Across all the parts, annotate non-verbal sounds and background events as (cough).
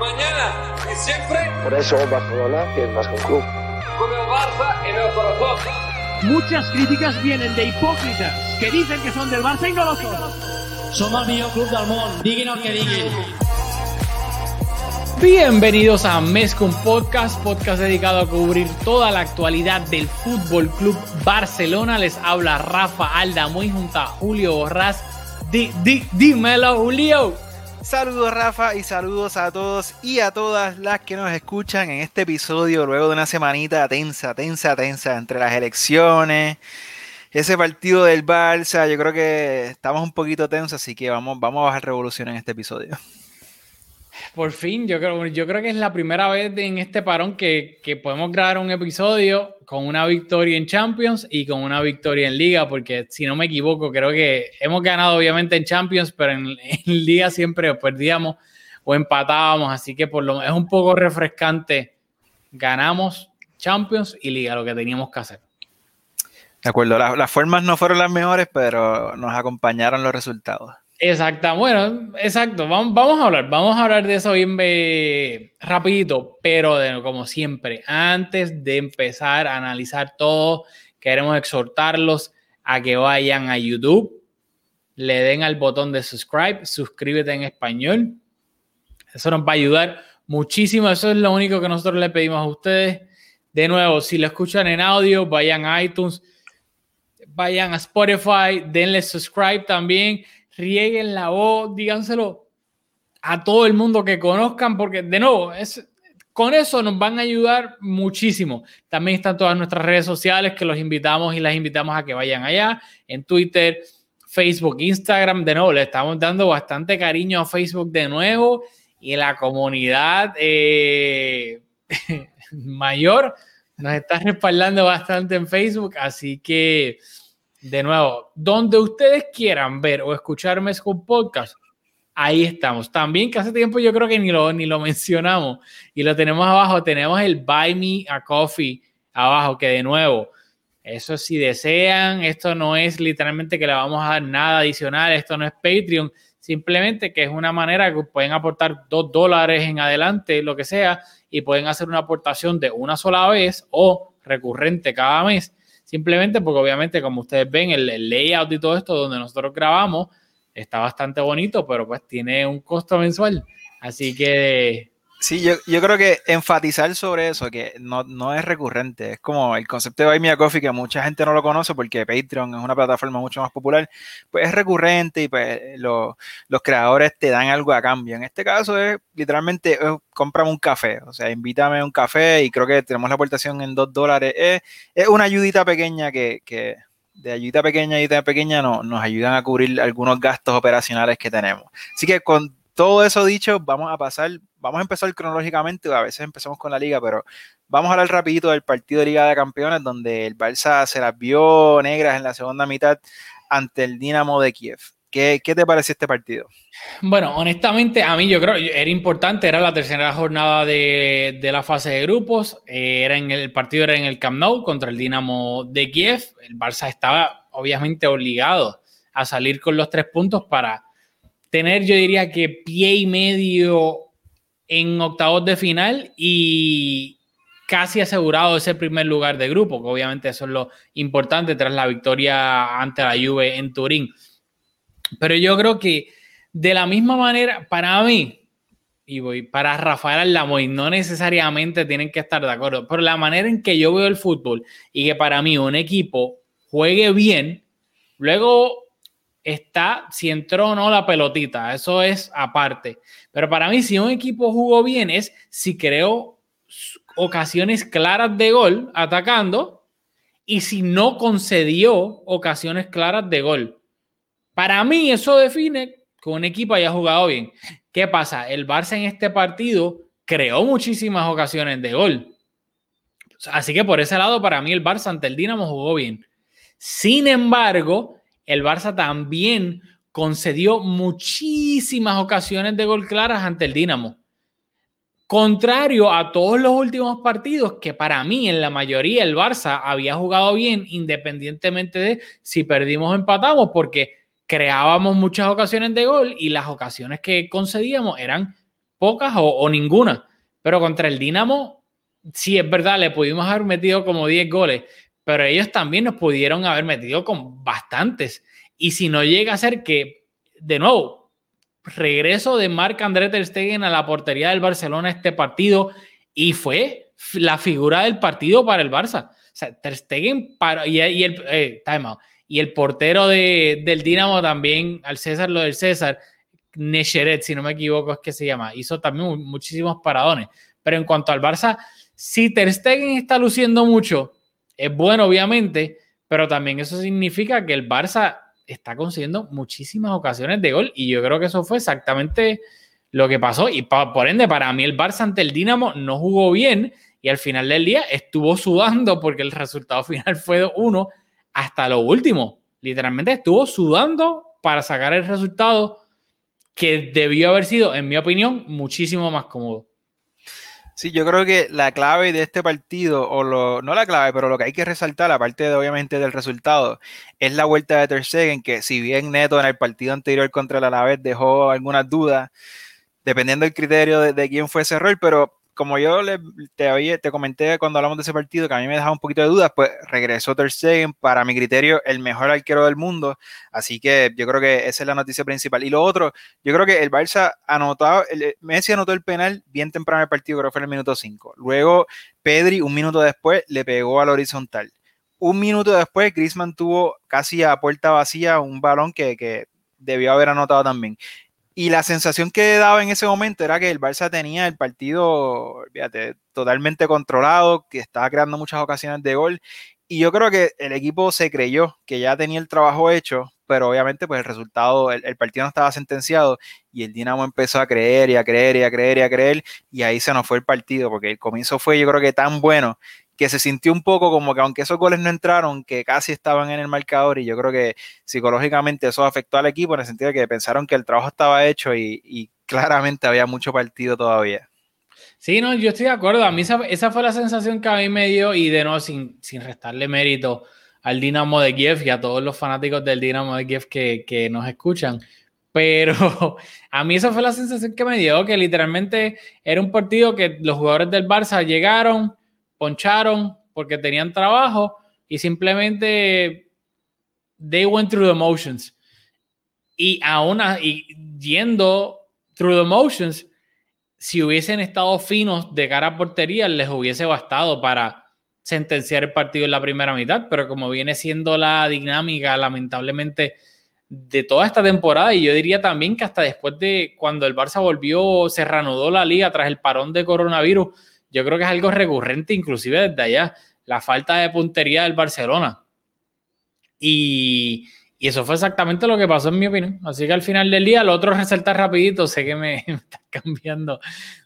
mañana y siempre. Por eso Barcelona es más que un club. Con el Barça en el corazón. Muchas críticas vienen de hipócritas que dicen que son del Barça y no lo son. Som el millor club del món, diguin el que diguin. Bienvenidos a Mezcum Podcast, podcast dedicado a cubrir toda la actualidad del Fútbol Club Barcelona. Les habla Rafa Aldamuy junto a Julio Borrás. Di, di, dímelo, Julio. Saludos Rafa y saludos a todos y a todas las que nos escuchan en este episodio luego de una semanita tensa, tensa, tensa entre las elecciones, ese partido del Barça, yo creo que estamos un poquito tensos, así que vamos, vamos a bajar revolución en este episodio. Por fin, yo creo, yo creo que es la primera vez en este parón que, que, podemos grabar un episodio con una victoria en Champions y con una victoria en Liga, porque si no me equivoco, creo que hemos ganado obviamente en Champions, pero en, (laughs) Liga siempre perdíamos o empatábamos, así que por lo es un poco refrescante. Ganamos Champions y Liga, lo que teníamos que hacer. De acuerdo, las formas no fueron las mejores, pero nos acompañaron los resultados. Exacto, bueno, exacto. Vamos, vamos, a hablar, vamos a hablar de eso bien eh, rapidito, pero como siempre, antes de empezar a analizar todo, queremos exhortarlos a que vayan a YouTube, le den al botón de subscribe, suscríbete en español. Eso nos va a ayudar muchísimo. Eso es lo único que nosotros le pedimos a ustedes. De nuevo, si lo escuchan en audio, vayan a iTunes, vayan a Spotify, denle subscribe también rieguen la voz, díganselo a todo el mundo que conozcan, porque de nuevo, es, con eso nos van a ayudar muchísimo. También están todas nuestras redes sociales que los invitamos y las invitamos a que vayan allá, en Twitter, Facebook, Instagram, de nuevo, le estamos dando bastante cariño a Facebook de nuevo y la comunidad eh, (laughs) mayor nos está respaldando bastante en Facebook, así que de nuevo, donde ustedes quieran ver o escucharme con podcast, ahí estamos. También que hace tiempo yo creo que ni lo, ni lo mencionamos y lo tenemos abajo, tenemos el Buy Me a Coffee abajo, que de nuevo, eso si desean, esto no es literalmente que le vamos a dar nada adicional, esto no es Patreon, simplemente que es una manera que pueden aportar dos dólares en adelante, lo que sea, y pueden hacer una aportación de una sola vez o recurrente cada mes Simplemente porque obviamente, como ustedes ven, el, layout y todo esto donde nosotros grabamos está bastante bonito, pero pues tiene un costo mensual. Así que... Sí, yo, yo creo que enfatizar sobre eso, que no, no, es recurrente, es como el concepto de Buy Me a Coffee, que mucha gente no lo conoce porque Patreon es una plataforma mucho más popular, pues es recurrente y pues lo, los creadores te dan algo a cambio. En este caso es literalmente, es, cómprame un café, o sea, invítame a un café y creo que tenemos la aportación en dos dólares. Es, es una ayudita pequeña que, que de ayuda pequeña, ayuda pequeña no, nos ayudan a cubrir algunos gastos operacionales que tenemos. Así que con todo eso dicho, vamos a pasar, vamos a empezar cronológicamente, a veces empezamos con la liga, pero vamos a hablar rapidito del partido de Liga de Campeones, donde el Barça se las vio negras en la segunda mitad ante el Dinamo de Kiev. ¿Qué, ¿Qué, te pareció este partido? Bueno, honestamente, a mí yo creo era importante, era la tercera jornada de, de la fase de grupos, eh, era en el, el, partido era en el Camp Nou contra el Dinamo de Kiev, el Barça estaba obviamente obligado a salir con los tres puntos para tener, yo diría que pie y medio en octavos de final y casi asegurado ese primer lugar de grupo, que obviamente eso es lo importante tras la victoria ante la Juve en Turín. Pero yo creo que de la misma manera, para mí, y voy para Rafael Aldamoy, no necesariamente tienen que estar de acuerdo, pero la manera en que yo veo el fútbol y que para mí un equipo juegue bien, luego está si entró o no la pelotita, eso es aparte. Pero para mí, si un equipo jugó bien, es si creó ocasiones claras de gol atacando y si no concedió ocasiones claras de gol. Para mí, eso define que un equipo haya jugado bien. ¿Qué pasa? El Barça en este partido creó muchísimas ocasiones de gol. Así que por ese lado, para mí, el Barça ante el Dinamo jugó bien. Sin embargo, el Barça también concedió muchísimas ocasiones de gol claras ante el Dinamo. Contrario a todos los últimos partidos, que para mí en la mayoría el Barça había jugado bien, independientemente de si perdimos o empatamos, porque creábamos muchas ocasiones de gol y las ocasiones que concedíamos eran pocas o, o ninguna. Pero contra el Dinamo, sí es verdad, le pudimos haber metido como 10 goles, pero ellos también nos pudieron haber metido con bastantes. Y si no llega a ser que, de nuevo, regreso de Marc André Ter Stegen a la portería del Barcelona este partido y fue la figura del partido para el Barça. O Ter Stegen para, y, el eh, y el portero de, del Dinamo también, al César lo del César, Necheret, si no me equivoco es que se llama, hizo también muchísimos paradones. Pero en cuanto al Barça, si Ter Stegen está luciendo mucho, es bueno obviamente, pero también eso significa que el Barça está consiguiendo muchísimas ocasiones de gol y yo creo que eso fue exactamente lo que pasó y por ende para mí el Barça ante el Dinamo no jugó bien y al final del día estuvo sudando porque el resultado (laughs) final fue 1 hasta lo último. Literalmente estuvo sudando para sacar el resultado que debió haber sido, en mi opinión, muchísimo más cómodo. Sí, yo creo que la clave de este partido, o lo, no la clave, pero lo que hay que resaltar, aparte de obviamente del resultado, es la vuelta de Ter Stegen, que si bien Neto en el partido anterior contra el Alavés dejó algunas dudas, dependiendo del criterio de, de quién fue ese rol, pero como yo le, te, te comenté cuando hablamos de ese partido que a mí me dejaba un poquito de dudas, pues regresó Ter Stegen, para mi criterio, el mejor arquero del mundo. Así que yo creo que esa es la noticia principal. Y lo otro, yo creo que el Barça anotó, el, Messi anotó el penal bien temprano en el partido, creo que fue en el minuto 5. Luego Pedri, un minuto después, le pegó al horizontal. Un minuto después, Griezmann tuvo casi a puerta vacía un balón que, que debió haber anotado también. Y la sensación que daba en ese momento era que el Barça tenía el partido totalmente controlado, que estaba creando muchas ocasiones de gol. Y yo creo que el equipo se creyó que ya tenía el trabajo hecho, pero obviamente pues el resultado, el, el, partido no estaba sentenciado y el Dinamo empezó a creer y a creer y a creer y a creer y ahí se nos fue el partido porque el comienzo fue yo creo que tan bueno que se sintió un poco como que aunque esos goles no entraron, que casi estaban en el marcador y yo creo que psicológicamente eso afectó al equipo en el sentido de que pensaron que el trabajo estaba hecho y, claramente había mucho partido todavía. Sí, no, yo estoy de acuerdo. A mí esa, esa, fue la sensación que a mí me dio y de no, sin, sin restarle mérito al Dinamo de Kiev y a todos los fanáticos del Dinamo de Kiev que, que nos escuchan. Pero (laughs) a mí esa fue la sensación que me dio, que literalmente era un partido que los jugadores del Barça llegaron, poncharon porque tenían trabajo y simplemente they went through the motions. Y aún y yendo through the motions, si hubiesen estado finos de cara a portería, les hubiese bastado para sentenciar el partido en la primera mitad, pero como viene siendo la dinámica, lamentablemente, de toda esta temporada, y yo diría también que hasta después de cuando el Barça volvió, se reanudó la liga tras el parón de coronavirus, yo creo que es algo recurrente, inclusive desde allá, la falta de puntería del Barcelona. Y, eso fue exactamente lo que pasó en mi opinión. Así que al final del día, lo otro resalta rapidito, sé que me, (laughs) me cambiando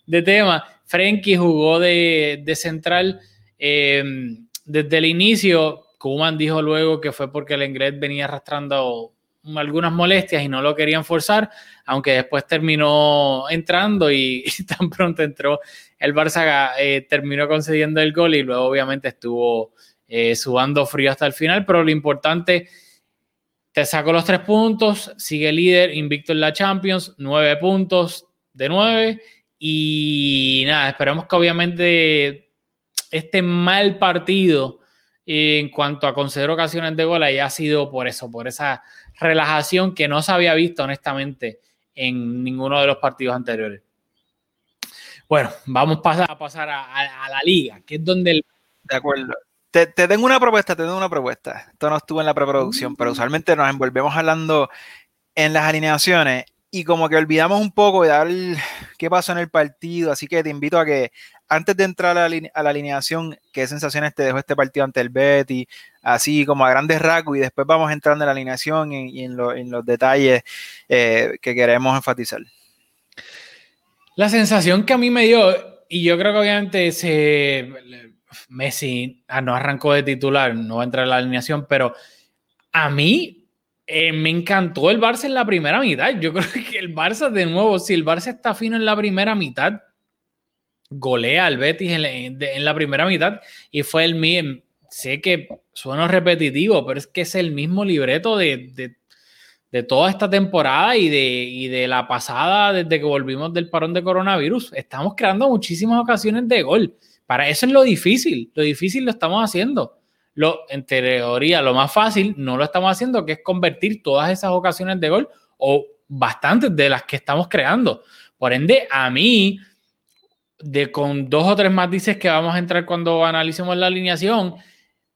de tema. Frenkie jugó de, central eh, desde el inicio. Kuman dijo luego que fue porque el Engret venía arrastrando algunas molestias y no lo querían forzar, aunque después terminó entrando (laughs) y, tan pronto entró el Barça eh, terminó concediendo el gol y luego obviamente estuvo eh, subando frío hasta el final, pero lo importante, te sacó los tres puntos, sigue líder, invicto en la Champions, nueve puntos de nueve y nada, esperamos que obviamente este mal partido en cuanto a conceder ocasiones de gol haya sido por eso, por esa relajación que no se había visto honestamente en ninguno de los partidos anteriores. Bueno, vamos a pasar a, a, a la liga, que es donde... El... De acuerdo. Te, te, tengo una propuesta, te tengo una propuesta. Esto no estuvo en la preproducción, mm. pero usualmente nos envolvemos hablando en las alineaciones y como que olvidamos un poco de dar el, qué pasó en el partido, así que te invito a que antes de entrar a la, alineación, qué sensaciones te dejó este partido ante el Betty, así como a grandes rasgos, y después vamos entrando en la alineación y, en, lo, en, los detalles eh, que queremos enfatizar. La sensación que a mí me dio, y yo creo que obviamente Messi ah, no arrancó de titular, no va a entrar en la alineación, pero a mí eh, me encantó el Barça en la primera mitad. Yo (laughs) creo que el Barça, de nuevo, si el Barça está fino en la primera mitad, golea al Betis en la, primera mitad y fue el mismo. Sé que suena repetitivo, pero es que es el mismo libreto de, de de toda esta temporada y de, y de la pasada desde que volvimos del parón de coronavirus. Estamos creando muchísimas ocasiones de gol. Para eso es lo difícil. Lo difícil lo estamos haciendo. Lo, en teoría, lo más fácil no lo estamos haciendo, que es convertir todas esas ocasiones de gol o bastantes de las que estamos creando. Por ende, a mí, de con dos o tres matices que vamos a entrar cuando analicemos la alineación,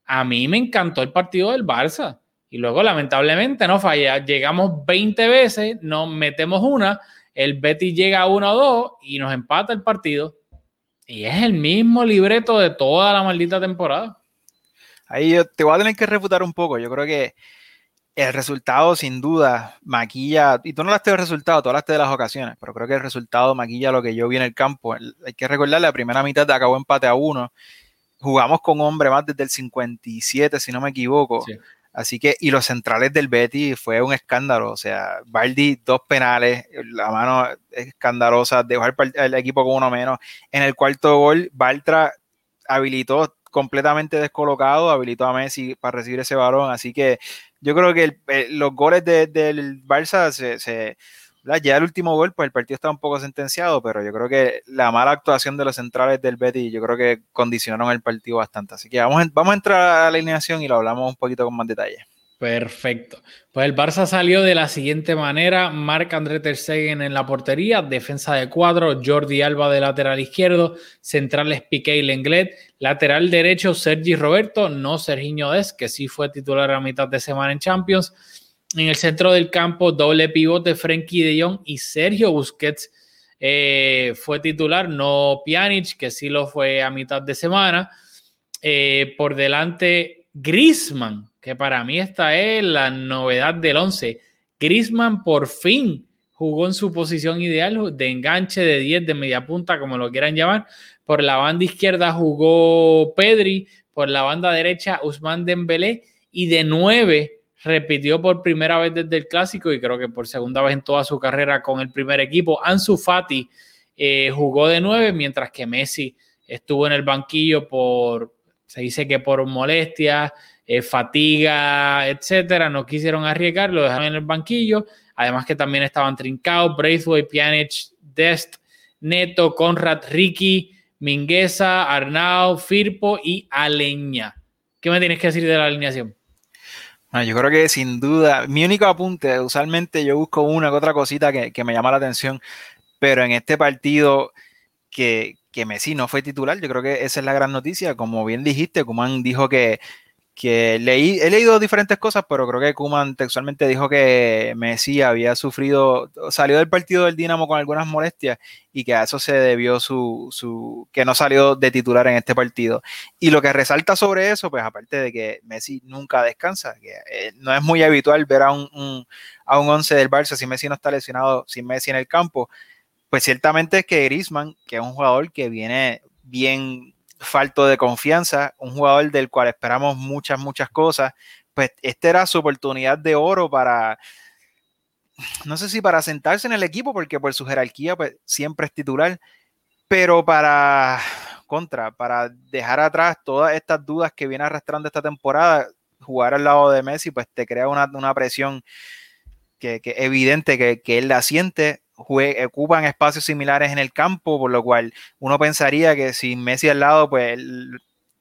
a mí me encantó el partido del Barça. Y luego, lamentablemente, no falla. Llegamos 20 veces, nos metemos una, el Betty llega a uno o dos y nos empata el partido. Y es el mismo libreto de toda la maldita temporada. Ahí yo te voy a tener que refutar un poco. Yo creo que el resultado, sin duda, maquilla, y tú no hablaste del resultado, tú hablaste de las ocasiones, pero creo que el resultado maquilla lo que yo vi en el campo. Hay que recordar, la primera mitad acabó empate a uno. Jugamos con hombre más desde el 57, si no me equivoco. Sí. Así que, y los centrales del Betty fue un escándalo. O sea, Baldi, dos penales, la mano escandalosa, dejó el, equipo con uno menos. En el cuarto gol, Baltra habilitó completamente descolocado, habilitó a Messi para recibir ese balón. Así que yo creo que los goles del Barça se ya el último gol, pues el partido está un poco sentenciado, pero yo creo que la mala actuación de los centrales del Betty, yo creo que condicionaron el partido bastante. Así que vamos, vamos a entrar a la alineación y lo hablamos un poquito con más detalle. Perfecto. Pues el Barça salió de la siguiente manera: Marc André Ter en la portería, defensa de cuadro, Jordi Alba de lateral izquierdo, centrales Piqué y Lenglet, lateral derecho Sergi Roberto, no Serginho Des, que sí fue titular a mitad de semana en Champions, en el centro del campo, doble pivote, Frenkie de Jong y Sergio Busquets eh, fue titular, no Pjanic, que sí lo fue a mitad de semana. Eh, por delante, Grisman, que para mí esta es la novedad del 11. Grisman por fin jugó en su posición ideal de enganche de 10 de media punta, como lo quieran llamar. Por la banda izquierda jugó Pedri, por la banda derecha Usman Dembélé y de 9 repitió por primera vez desde el clásico y creo que por segunda vez en toda su carrera con el primer equipo. Ansu Fati eh, jugó de nueve, mientras que Messi estuvo en el banquillo por, se dice que por molestias, eh, fatiga, etcétera. No quisieron arriesgar, lo dejaron en el banquillo. Además que también estaban Trincao, Braithwaite, Pjanic, Dest, Neto, Conrad, Ricky, Mingueza, Arnau, Firpo y Aleña. ¿Qué me tienes que decir de la alineación? yo creo que sin duda, mi único apunte, usualmente yo busco una que otra cosita que, que me llama la atención, pero en este partido que, Messi no fue titular, yo creo que esa es la gran noticia. Como bien dijiste, Kuman dijo que, que leí, he leído diferentes cosas, pero creo que Kuman textualmente dijo que Messi había sufrido, salió del partido del Dinamo con algunas molestias y que a eso se debió su, su, que no salió de titular en este partido. Y lo que resalta sobre eso, pues aparte de que Messi nunca descansa, que eh, no es muy habitual ver a un, un, a un once del Barça si Messi no está lesionado, sin Messi en el campo, pues ciertamente es que Griezmann, que es un jugador que viene bien falto de confianza, un jugador del cual esperamos muchas, muchas cosas, pues esta era su oportunidad de oro para, no sé si para sentarse en el equipo, porque por su jerarquía pues siempre es titular, pero para contra, para dejar atrás todas estas dudas que viene arrastrando esta temporada, jugar al lado de Messi pues te crea una, una presión que, que evidente que él la siente ocupan espacios similares en el campo, por lo cual uno pensaría que sin Messi al lado, pues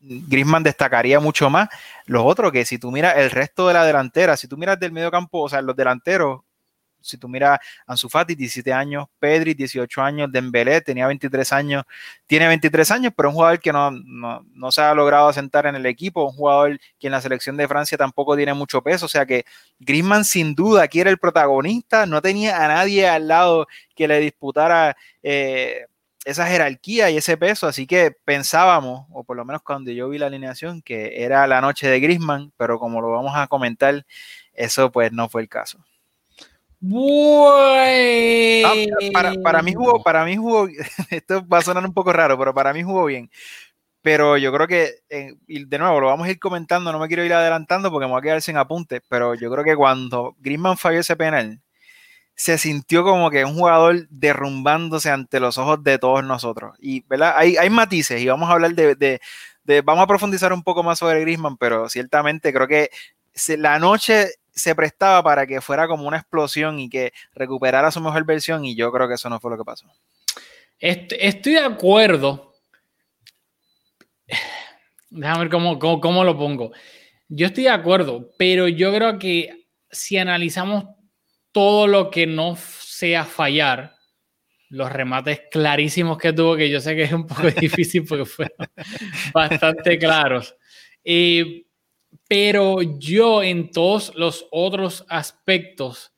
Griezmann destacaría mucho más. Los otros, que si tú miras el resto de la delantera, si tú miras del medio campo, o sea, los delanteros, si tú miras Ansu Fati, 17 años, Pedri, 18 años, Dembélé, tenía 23 años, tiene 23 años, pero un jugador que no, no, se ha logrado asentar en el equipo, un jugador que en la selección de Francia tampoco tiene mucho peso, o sea que Griezmann sin duda aquí era el protagonista, no tenía a nadie al lado que le disputara eh, esa jerarquía y ese peso, así que pensábamos, o por lo menos cuando yo vi la alineación, que era la noche de Griezmann, pero como lo vamos a comentar, eso pues no fue el caso. Ah, para, para, mí jugó, para mí jugó, (laughs) esto va a sonar un poco raro, pero para mí jugó bien. Pero yo creo que, eh, y de nuevo, lo vamos a ir comentando, no me quiero ir adelantando porque me voy a quedar sin apuntes, pero yo creo que cuando Griezmann falló ese penal, se sintió como que un jugador derrumbándose ante los ojos de todos nosotros. Y, ¿verdad? Hay, hay matices y vamos a hablar de, de, de, vamos a profundizar un poco más sobre Griezmann, pero ciertamente creo que la noche se prestaba para que fuera como una explosión y que recuperara su mejor versión y yo creo que eso no fue lo que pasó. Estoy de acuerdo. Déjame ver cómo, cómo, lo pongo. Yo estoy de acuerdo, pero yo creo que si analizamos todo lo que no sea fallar, los remates clarísimos que tuvo, que yo sé que es un poco (laughs) difícil porque fueron bastante claros. Eh, pero yo en todos los otros aspectos,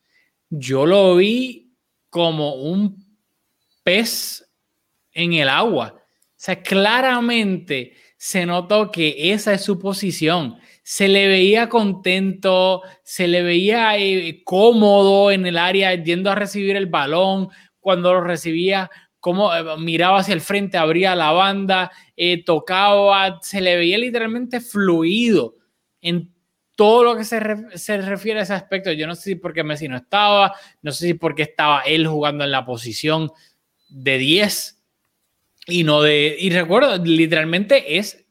yo lo vi como un pez en el agua. O sea, claramente se notó que esa es su posición. Se le veía contento, se le veía eh, cómodo en el área yendo a recibir el balón. Cuando lo recibía, como eh, miraba hacia el frente, abría la banda, eh, tocaba, se le veía literalmente fluido en todo lo que se, se, refiere a ese aspecto. Yo no sé si porque Messi no estaba, no sé si porque estaba él jugando en la posición de 10 y no de. Y recuerdo, literalmente es.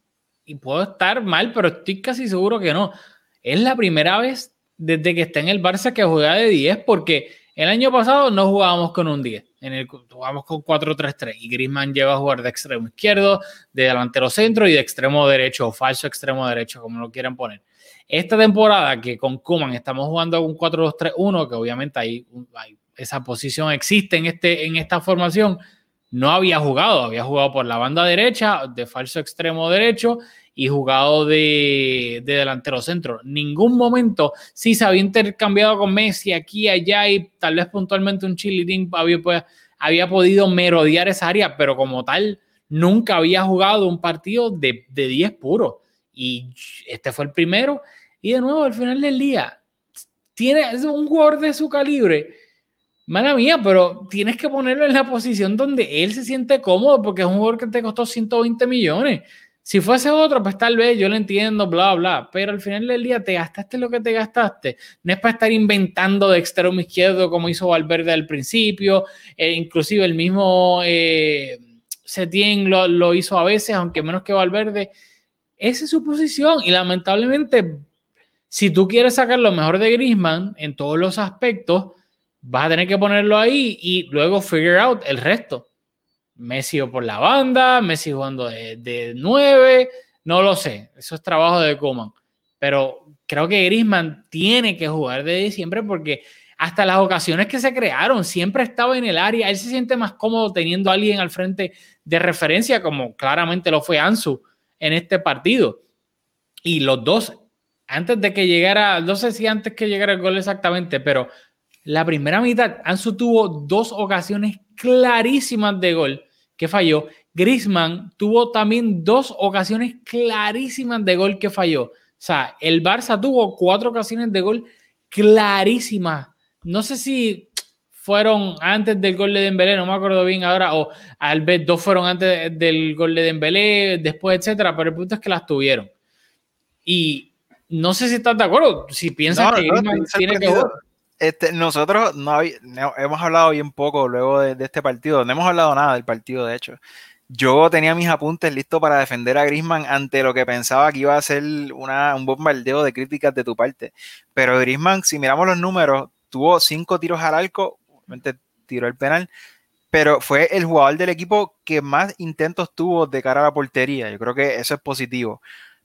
Y puedo estar mal, pero estoy casi seguro que no. Es la primera vez desde que está en el Barça que juega de 10, porque el año pasado no jugábamos con un 10. En el, jugábamos con 4-3-3 y Griezmann lleva a jugar de extremo izquierdo, de delantero centro y de extremo derecho o falso extremo derecho, como lo quieran poner. Esta temporada que con Kuman estamos jugando con 4-2-3-1, que obviamente ahí, esa posición existe en, este, en esta formación, no había jugado, había jugado por la banda derecha, de falso extremo derecho y jugado de, delantero centro. Ningún momento sí se había intercambiado con Messi aquí, allá y tal vez puntualmente un chilitín había, pues, había podido merodear esa área, pero como tal, nunca había jugado un partido de, de 10 puros. Y este fue el primero. Y de nuevo, al final del día, tiene un jugador de su calibre Mala mía, pero tienes que ponerlo en la posición donde él se siente cómodo porque es un jugador que te costó 120 millones. Si fuese otro, pues tal vez yo lo entiendo, bla, bla, pero al final del día te gastaste lo que te gastaste. No es para estar inventando de extremo izquierdo como hizo Valverde al principio, e inclusive el mismo eh, Setien lo, lo hizo a veces, aunque menos que Valverde. Esa es su posición y lamentablemente, si tú quieres sacar lo mejor de Griezmann en todos los aspectos, vas a tener que ponerlo ahí y luego figure out el resto. Messi por la banda, Messi jugando de, de 9, no lo sé, eso es trabajo de Coman. Pero creo que Griezmann tiene que jugar de diciembre porque hasta las ocasiones que se crearon, siempre estaba en el área, él se siente más cómodo teniendo a alguien al frente de referencia, como claramente lo fue Ansu en este partido. Y los dos, antes de que llegara, no sé si antes que llegara el gol exactamente, pero la primera mitad, Ansu tuvo dos ocasiones clarísimas de gol que falló. Griezmann tuvo también dos ocasiones clarísimas de gol que falló. O sea, el Barça tuvo cuatro ocasiones de gol clarísimas. No sé si fueron antes del gol de Dembélé, no me acuerdo bien ahora, o al vez dos fueron antes del gol de Dembélé, después, etcétera, pero el punto es que las tuvieron. Y no sé si estás de acuerdo, si piensas que Griezmann tiene que jugar. Este, nosotros no, hemos hablado bien poco luego de, este partido, no hemos hablado nada del partido, de hecho. Yo tenía mis apuntes listos para defender a Grisman ante lo que pensaba que iba a ser una, un bombardeo de críticas de tu parte. Pero Grisman, si miramos los números, tuvo cinco tiros al arco, obviamente tiró el penal, pero fue el jugador del equipo que más intentos tuvo de cara a la portería. Yo creo que eso es positivo.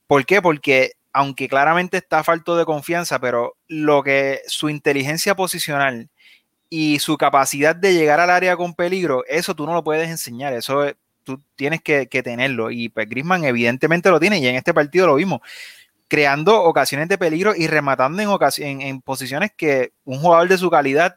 ¿Por qué? Porque aunque claramente está falto de confianza, pero lo que su inteligencia posicional y su capacidad de llegar al área con peligro, eso tú no lo puedes enseñar, eso tú tienes que, tenerlo. Y pues Grisman evidentemente lo tiene y en este partido lo vimos, creando ocasiones de peligro y rematando en, en, posiciones que un jugador de su calidad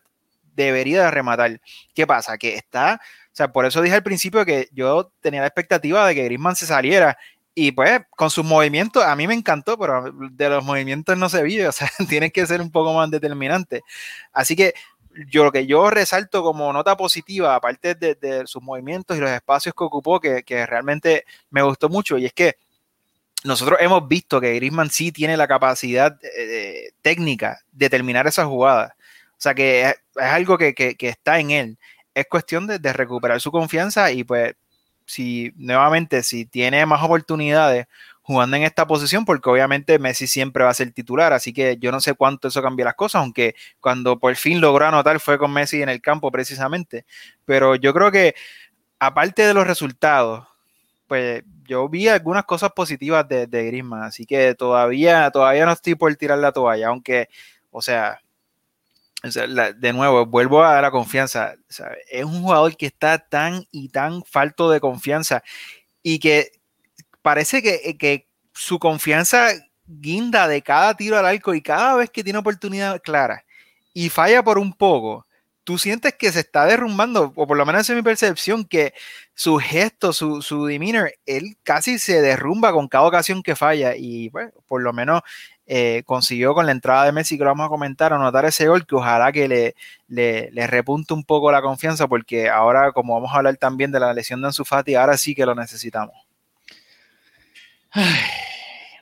debería de rematar. ¿Qué pasa? Que está, o sea, por eso dije al principio que yo tenía la expectativa de que Grisman se saliera y pues con sus movimientos, a mí me encantó, pero de los movimientos no se vive, o sea, (laughs) tienes que ser un poco más determinante. Así que yo lo que yo resalto como nota positiva, aparte de, sus movimientos y los espacios que ocupó, que, realmente me gustó mucho, y es que nosotros hemos visto que Griezmann sí tiene la capacidad eh, técnica de terminar esa jugada. O sea que es, algo que, está en él. Es cuestión de, de recuperar su confianza y pues si nuevamente, si tiene más oportunidades jugando en esta posición, porque obviamente Messi siempre va a ser titular, así que yo no sé cuánto eso cambia las cosas, aunque cuando por fin logró anotar fue con Messi en el campo precisamente. Pero yo creo que aparte de los resultados, pues yo vi algunas cosas positivas de, de así que todavía, todavía no estoy por tirar la toalla, aunque, o sea, de nuevo, vuelvo a la confianza. es un jugador que está tan y tan falto de confianza y que parece que, que su confianza guinda de cada tiro al arco y cada vez que tiene oportunidad clara y falla por un poco, tú sientes que se está derrumbando, o por lo menos es mi percepción, que su gesto, su, su demeanor, él casi se derrumba con cada ocasión que falla y bueno, por lo menos eh, consiguió con la entrada de Messi, que lo vamos a comentar, anotar ese gol que ojalá que le, le, repunte un poco la confianza, porque ahora, como vamos a hablar también de la lesión de Ansu Fati, ahora sí que lo necesitamos.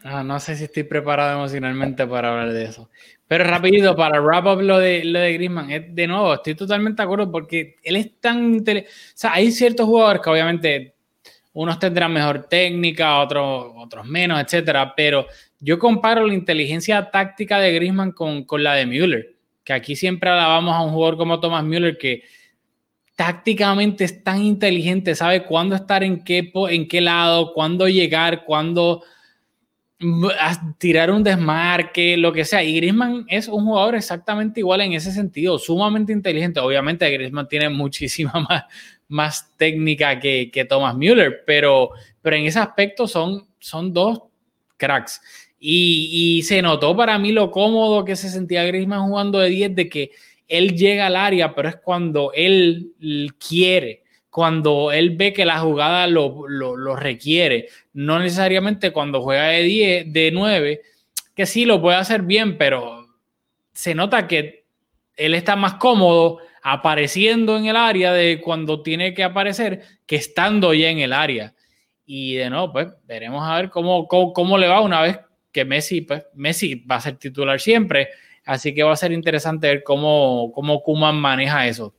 no, no, sé si estoy preparado emocionalmente para hablar de eso. Pero rápido, para wrap up lo de, lo de Griezmann, de nuevo, estoy totalmente de acuerdo porque él es tan... O sea, hay ciertos jugadores que obviamente unos tendrán mejor técnica, otros, otros menos, etcétera, pero yo comparo la inteligencia táctica de Griezmann con, con la de Müller, que aquí siempre alabamos a un jugador como Thomas Müller que tácticamente es tan inteligente, sabe cuándo estar en qué, en qué lado, cuándo llegar, cuándo tirar un desmarque, lo que sea. Y Griezmann es un jugador exactamente igual en ese sentido, sumamente inteligente. Obviamente Griezmann tiene muchísima (laughs) más, más técnica que, que Thomas Müller, pero, pero en ese aspecto son, son dos cracks. Y, se notó para mí lo cómodo que se sentía Griezmann jugando de 10, de que él llega al área, pero es cuando él quiere cuando él ve que la jugada lo, lo, requiere, no necesariamente cuando juega de 10, de 9, que sí lo puede hacer bien, pero se nota que él está más cómodo apareciendo en el área de cuando tiene que aparecer que estando ya en el área. Y de nuevo, pues veremos a ver cómo, cómo, le va una vez que Messi, pues Messi va a ser titular siempre, así que va a ser interesante ver cómo, cómo Kuman maneja eso.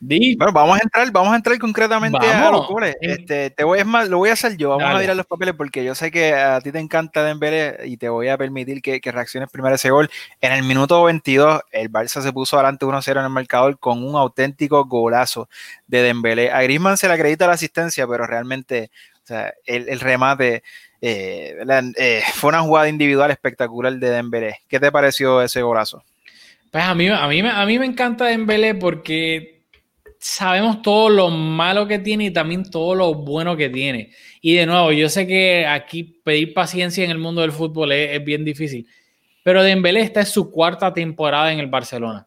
Bueno, vamos a entrar, vamos a entrar concretamente a los goles. Este, te voy, es más, lo voy a hacer yo. Vamos a mirar los papeles porque yo sé que a ti te encanta Dembélé y te voy a permitir que, que reacciones primero a ese gol. En el minuto 22, el Barça se puso adelante 1-0 en el marcador con un auténtico golazo de Dembélé. A Griezmann se le acredita la asistencia, pero realmente el, remate eh, eh, fue una jugada individual espectacular de Dembélé. ¿Qué te pareció ese golazo? Pues a mí, a mí, a mí me encanta Dembélé porque sabemos todo lo malo que tiene y también todo lo bueno que tiene. Y de nuevo, yo sé que aquí pedir paciencia en el mundo del fútbol es, bien difícil, pero Dembélé esta es su cuarta temporada en el Barcelona.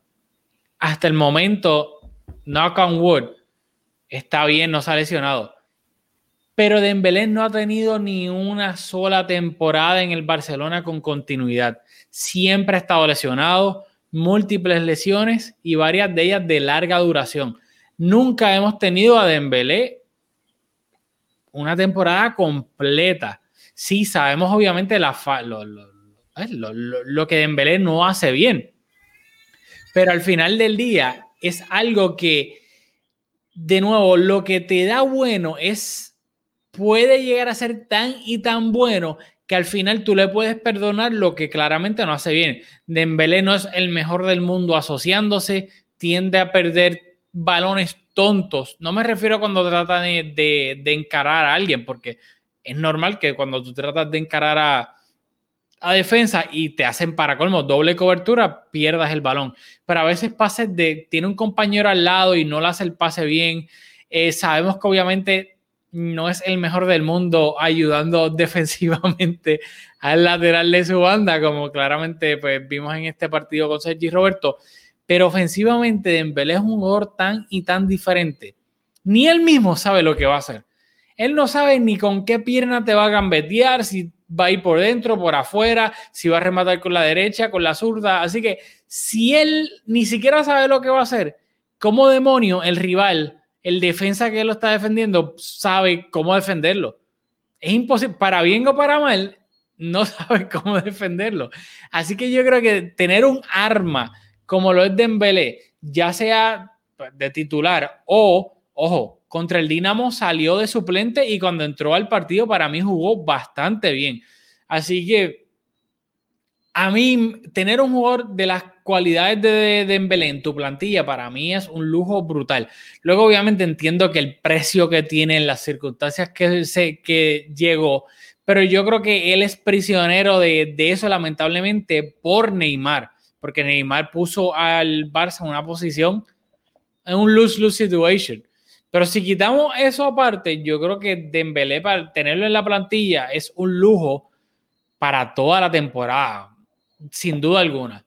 Hasta el momento, knock on wood, está bien, no se ha lesionado. Pero Dembélé no ha tenido ni una sola temporada en el Barcelona con continuidad. Siempre ha estado lesionado, múltiples lesiones y varias de ellas de larga duración Nunca hemos tenido a Dembélé una temporada completa. Sí, sabemos obviamente la lo, lo, lo, que Dembélé no hace bien. Pero al final del día es algo que, de nuevo, lo que te da bueno es, puede llegar a ser tan y tan bueno que al final tú le puedes perdonar lo que claramente no hace bien. Dembélé no es el mejor del mundo asociándose, tiende a perder balones tontos. No me refiero cuando trata de, encarar a alguien, porque es normal que cuando tú tratas de encarar a, a defensa y te hacen para colmo doble cobertura, pierdas el balón. Pero a veces pases de, tiene un compañero al lado y no le hace el pase bien. Eh, sabemos que obviamente no es el mejor del mundo ayudando (laughs) defensivamente al lateral de su banda, como claramente pues, vimos en este partido con Sergi Roberto. Pero ofensivamente Dembélé es un jugador tan y tan diferente. Ni él mismo sabe lo que va a hacer. Él no sabe ni con qué pierna te va a gambetear, si va a ir por dentro, por afuera, si va a rematar con la derecha, con la zurda. Así que si él ni siquiera sabe lo que va a hacer, ¿cómo demonio el rival, el defensa que lo está defendiendo, sabe cómo defenderlo? Es imposible, para bien o para mal, no (laughs) sabe cómo defenderlo. Así que yo creo que tener un arma como lo es Dembélé, ya sea de titular o, ojo, contra el Dinamo salió de suplente y cuando entró al partido para mí jugó bastante bien. Así que a mí tener un jugador de las cualidades de Dembélé en tu plantilla para mí es un lujo brutal. Luego obviamente entiendo que el precio que tiene en las circunstancias que, se, que llegó, pero yo creo que él es prisionero de, de eso lamentablemente por Neymar, porque Neymar puso al Barça en una posición, en un lose-lose situation. Pero si quitamos eso aparte, yo creo que Dembélé para tenerlo en la plantilla es un lujo para toda la temporada, sin duda alguna.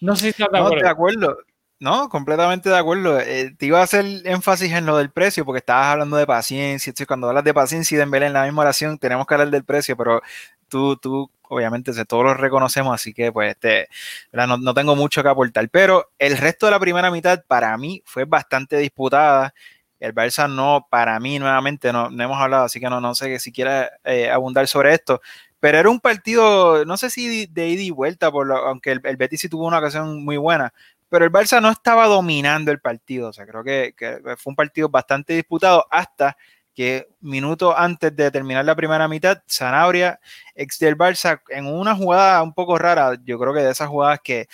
No sé si estás de acuerdo. No, de acuerdo. No, completamente de acuerdo. Eh, te iba a hacer énfasis en lo del precio porque estabas hablando de paciencia. Cuando hablas de paciencia y Dembélé en la misma oración, tenemos que hablar del precio, pero tú, tú obviamente todos lo reconocemos, así que pues este, no, no, tengo mucho que aportar. Pero el resto de la primera mitad para mí fue bastante disputada. El Barça no, para mí nuevamente, no, no hemos hablado, así que no, no sé si quiera eh, abundar sobre esto. Pero era un partido, no sé si de ida y vuelta, por lo, aunque el, el, Betis sí tuvo una ocasión muy buena, pero el Barça no estaba dominando el partido. O sea, creo que fue un partido bastante disputado hasta que minutos antes de terminar la primera mitad, Sanabria, ex del Barça, en una jugada un poco rara, yo creo que de esas jugadas que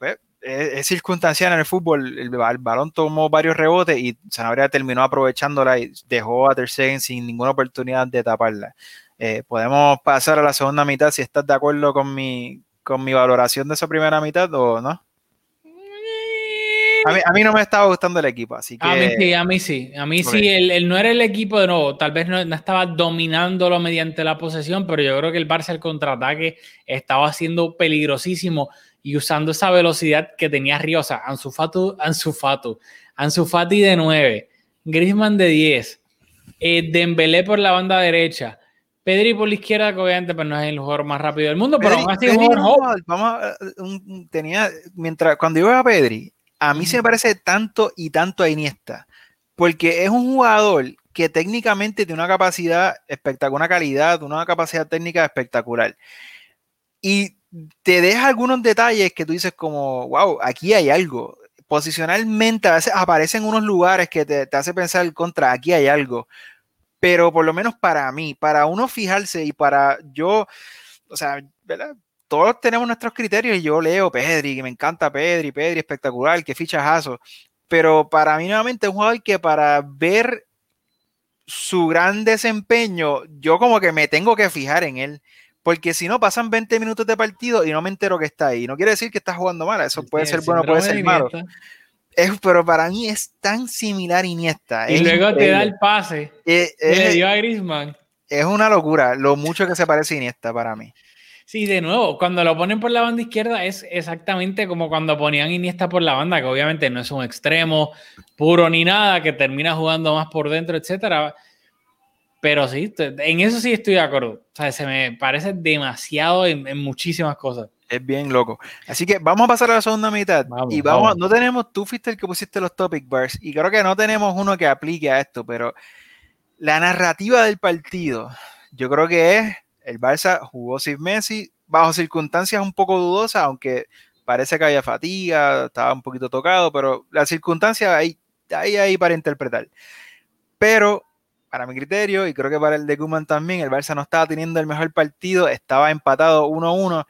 pues, es, es, circunstancial en el fútbol, el, balón tomó varios rebotes y Sanabria terminó aprovechándola y dejó a Ter Stegen sin ninguna oportunidad de taparla. Eh, podemos pasar a la segunda mitad si estás de acuerdo con mi, con mi valoración de esa primera mitad o no. A mí, a mí, no me estaba gustando el equipo, así que... A mí sí, a mí sí. A mí sí, él, él, no era el equipo de nuevo. Tal vez no, no, estaba dominándolo mediante la posesión, pero yo creo que el Barça el contraataque estaba siendo peligrosísimo y usando esa velocidad que tenía Riosa. Ansu Fati, Ansu Fati, Ansu Fati de 9, Griezmann de 10, eh, Dembélé por la banda derecha, Pedri por la izquierda, que obviamente pues, no es el jugador más rápido del mundo, Pedri, pero aún así es un jugador vamos, a, un, tenía, mientras, cuando yo veo a Pedri, a mí se me parece tanto y tanto a Iniesta, porque es un jugador que técnicamente tiene una capacidad espectacular, una calidad, una capacidad técnica espectacular. Y te deja algunos detalles que tú dices como, wow, aquí hay algo. Posicionalmente a veces aparecen unos lugares que te, te hace pensar contra, aquí hay algo. Pero por lo menos para mí, para uno fijarse y para yo, o sea, ¿verdad? Todos tenemos nuestros criterios y yo leo Pedri, que me encanta Pedri, Pedri espectacular, que fichajazo. Pero para mí nuevamente es un jugador que para ver su gran desempeño, yo como que me tengo que fijar en él. Porque si no, pasan 20 minutos de partido y no me entero que está ahí. No quiere decir que está jugando mal, eso puede ser bueno, puede ser malo. Es, pero para mí es tan similar Iniesta. Y es luego increíble. te da el pase. Eh, que le dio a Griezmann. Es una locura lo mucho que se parece Iniesta para mí. Sí, de nuevo, cuando lo ponen por la banda izquierda es exactamente como cuando ponían Iniesta por la banda, que obviamente no es un extremo puro ni nada, que termina jugando más por dentro, etcétera. Pero sí, en eso sí estoy de acuerdo. O sea, se me parece demasiado en, en muchísimas cosas. Es bien loco. Así que vamos a pasar a la segunda mitad. Vamos, y vamos, vamos, no tenemos, tú fuiste el que pusiste los topic bars, y creo que no tenemos uno que aplique a esto, pero la narrativa del partido, yo creo que es el Barça jugó sin Messi bajo circunstancias un poco dudosas, aunque parece que había fatiga, estaba un poquito tocado, pero las circunstancias hay, hay ahí para interpretar. Pero para mi criterio, y creo que para el de Kuman también, el Barça no estaba teniendo el mejor partido, estaba empatado 1-1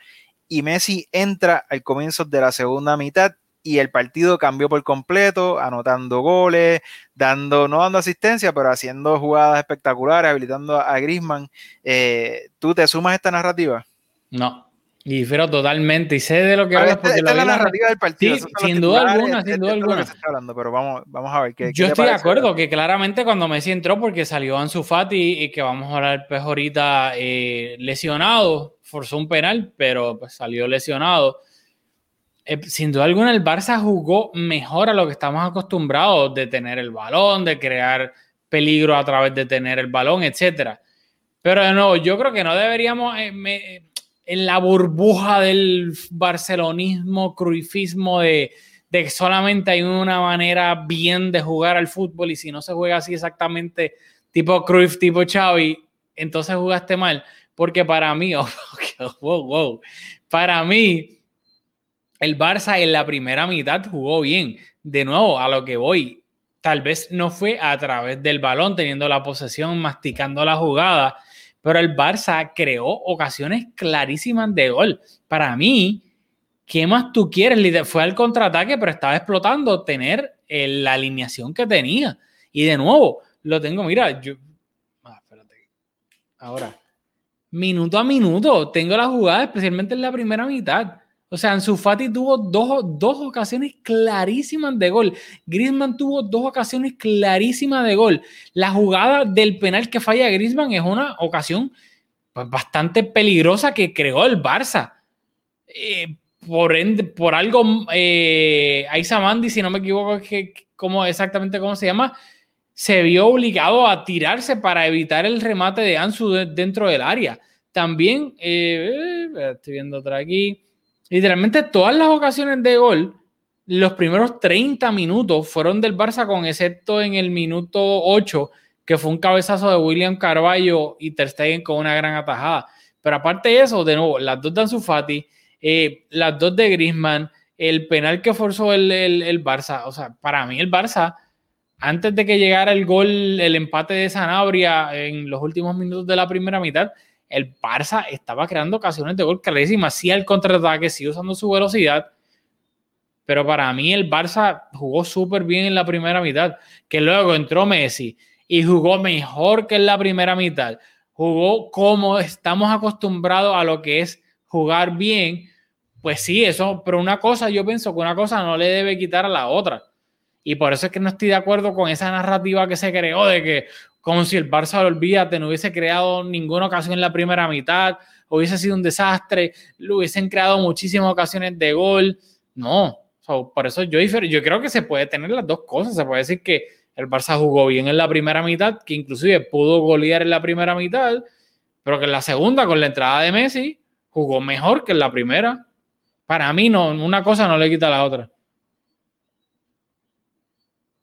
y Messi entra al comienzo de la segunda mitad y el partido cambió por completo, anotando goles, dando, no dando asistencia, pero haciendo jugadas espectaculares, habilitando a Grisman. Eh, ¿Tú te sumas a esta narrativa? No. Y difiero totalmente, y sé de lo que hablas porque esta, lo es la narrativa del partido. Sí, sin duda alguna, sin duda alguna. Hablando, pero vamos, vamos a ver qué. Yo qué estoy de acuerdo que claramente cuando Messi entró, porque salió Ansu Fati y que vamos a hablar pues ahorita eh, lesionado, forzó un penal, pero pues, salió lesionado eh, sin duda alguna el Barça jugó mejor a lo que estamos acostumbrados de tener el balón, de crear peligro a través de tener el balón, etcétera. Pero de nuevo, yo creo que no deberíamos eh, me, en la burbuja del barcelonismo, cruifismo de, de que solamente hay una manera bien de jugar al fútbol y si no se juega así exactamente tipo Cruyff, tipo Xavi, entonces jugaste mal. Porque para mí, (laughs) oh, wow, wow, para mí el Barça en la primera mitad jugó bien. De nuevo, a lo que voy. Tal vez no fue a través del balón, teniendo la posesión, masticando la jugada, pero el Barça creó ocasiones clarísimas de gol. Para mí, ¿qué más tú quieres? Fue al contraataque, pero estaba explotando tener eh, la alineación que tenía. Y de nuevo, lo tengo, mira, yo... Ah, espérate. Ahora, minuto a minuto, tengo la jugada, especialmente en la primera mitad. O sea, Ansu Fati tuvo dos, dos, ocasiones clarísimas de gol. Griezmann tuvo dos ocasiones clarísimas de gol. La jugada del penal que falla Griezmann es una ocasión pues, bastante peligrosa que creó el Barça. Eh, por, por algo, eh, si no me equivoco, que, como exactamente cómo se llama, se vio obligado a tirarse para evitar el remate de Ansu dentro del área. También, eh, eh, estoy viendo otra aquí literalmente todas las ocasiones de gol, los primeros 30 minutos fueron del Barça, con excepto en el minuto 8, que fue un cabezazo de William Carballo y Ter Stegen con una gran atajada. Pero aparte de eso, de nuevo, las dos de Ansu Fati, eh, las dos de Griezmann, el penal que forzó el, el, el, Barça, o sea, para mí el Barça, antes de que llegara el gol, el empate de Sanabria en los últimos minutos de la primera mitad, el Barça estaba creando ocasiones de gol clarísimas, sí al contraataque, sí usando su velocidad, pero para mí el Barça jugó súper bien en la primera mitad, que luego entró Messi y jugó mejor que en la primera mitad, jugó como estamos acostumbrados a lo que es jugar bien, pues sí, eso, pero una cosa, yo pienso que una cosa no le debe quitar a la otra. Y por eso es que no estoy de acuerdo con esa narrativa que se creó de que, como si el Barça, olvídate, no hubiese creado ninguna ocasión en la primera mitad, hubiese sido un desastre, lo hubiesen creado muchísimas ocasiones de gol. No, por eso yo, yo creo que se puede tener las dos cosas. Se puede decir que el Barça jugó bien en la primera mitad, que inclusive pudo golear en la primera mitad, pero que en la segunda, con la entrada de Messi, jugó mejor que en la primera. Para mí, no, una cosa no le quita a la otra.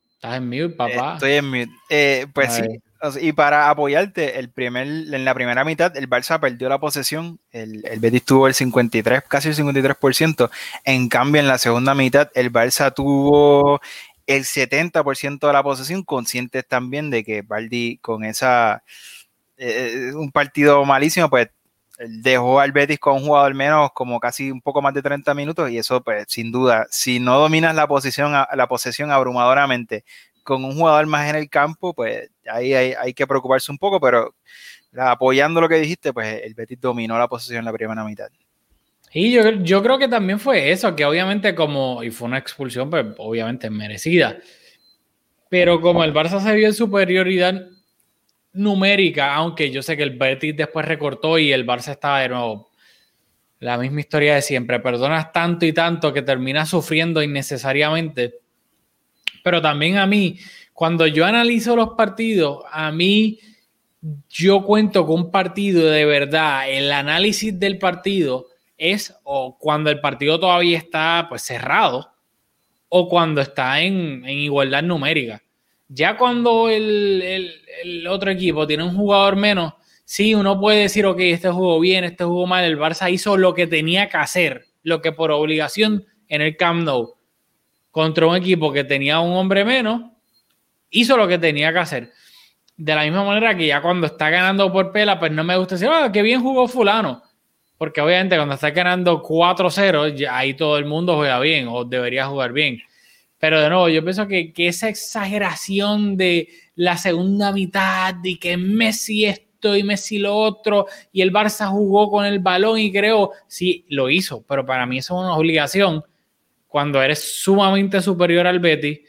Estás en mute, papá. Estoy en mute. Eh, pues sí, y para apoyarte, el primer, en la primera mitad el Barça perdió la posesión, el, el Betis tuvo el 53, casi el 53%, en cambio en la segunda mitad el Barça tuvo el 70% de la posesión, conscientes también de que Baldi con esa, eh, un partido malísimo, pues dejó al Betis con un jugador menos como casi un poco más de 30 minutos y eso pues sin duda, si no dominas la posición, la posesión abrumadoramente con un jugador más en el campo, pues ahí hay, que preocuparse un poco, pero apoyando lo que dijiste, pues el Betis dominó la posición en la primera mitad. Y yo, yo creo que también fue eso, que obviamente como, y fue una expulsión, pues obviamente merecida, pero como el Barça se vio en superioridad numérica, aunque yo sé que el Betis después recortó y el Barça estaba de nuevo la misma historia de siempre, perdonas tanto y tanto que terminas sufriendo innecesariamente pero también a mí, cuando yo analizo los partidos, a mí yo cuento con un partido de verdad, el análisis del partido es o cuando el partido todavía está pues cerrado o cuando está en, igualdad numérica. Ya cuando el, el, otro equipo tiene un jugador menos, sí, uno puede decir, ok, este jugó bien, este jugó mal, el Barça hizo lo que tenía que hacer, lo que por obligación en el Camp Nou contra un equipo que tenía un hombre menos, hizo lo que tenía que hacer. De la misma manera que ya cuando está ganando por pela, pues no me gusta decir, ah, qué bien jugó fulano. Porque obviamente cuando está ganando 4-0, ahí todo el mundo juega bien o debería jugar bien. Pero de nuevo, yo pienso que, que, esa exageración de la segunda mitad y que Messi esto y Messi lo otro y el Barça jugó con el balón y creo, sí, lo hizo, pero para mí eso es una obligación cuando eres sumamente superior al Betis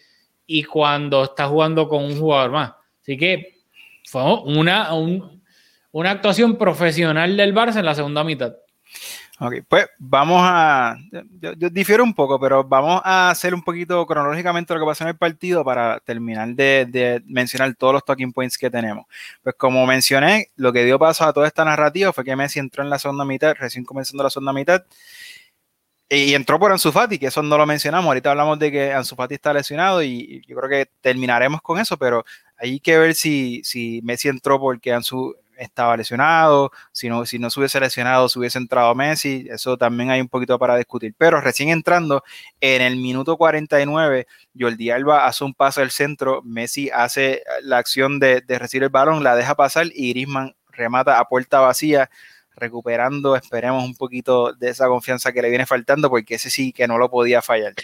y cuando estás jugando con un jugador más. Así que fue una, una actuación profesional del Barça en la segunda mitad. Ok, pues vamos a. Yo, difiero un poco, pero vamos a hacer un poquito cronológicamente lo que pasó en el partido para terminar de, de, mencionar todos los talking points que tenemos. Pues, como mencioné, lo que dio paso a toda esta narrativa fue que Messi entró en la segunda mitad, recién comenzando la segunda mitad, y entró por Ansu Fati, que eso no lo mencionamos. Ahorita hablamos de que Ansu Fati está lesionado y yo creo que terminaremos con eso, pero hay que ver si, si Messi entró porque Ansu estaba lesionado, si no, si no se hubiese lesionado, se hubiese entrado Messi, eso también hay un poquito para discutir. Pero recién entrando, en el minuto 49, Jordi Alba hace un paso al centro, Messi hace la acción de, de recibir el balón, la deja pasar y Griezmann remata a puerta vacía recuperando, esperemos un poquito de esa confianza que le viene faltando, porque ese sí que no lo podía fallar.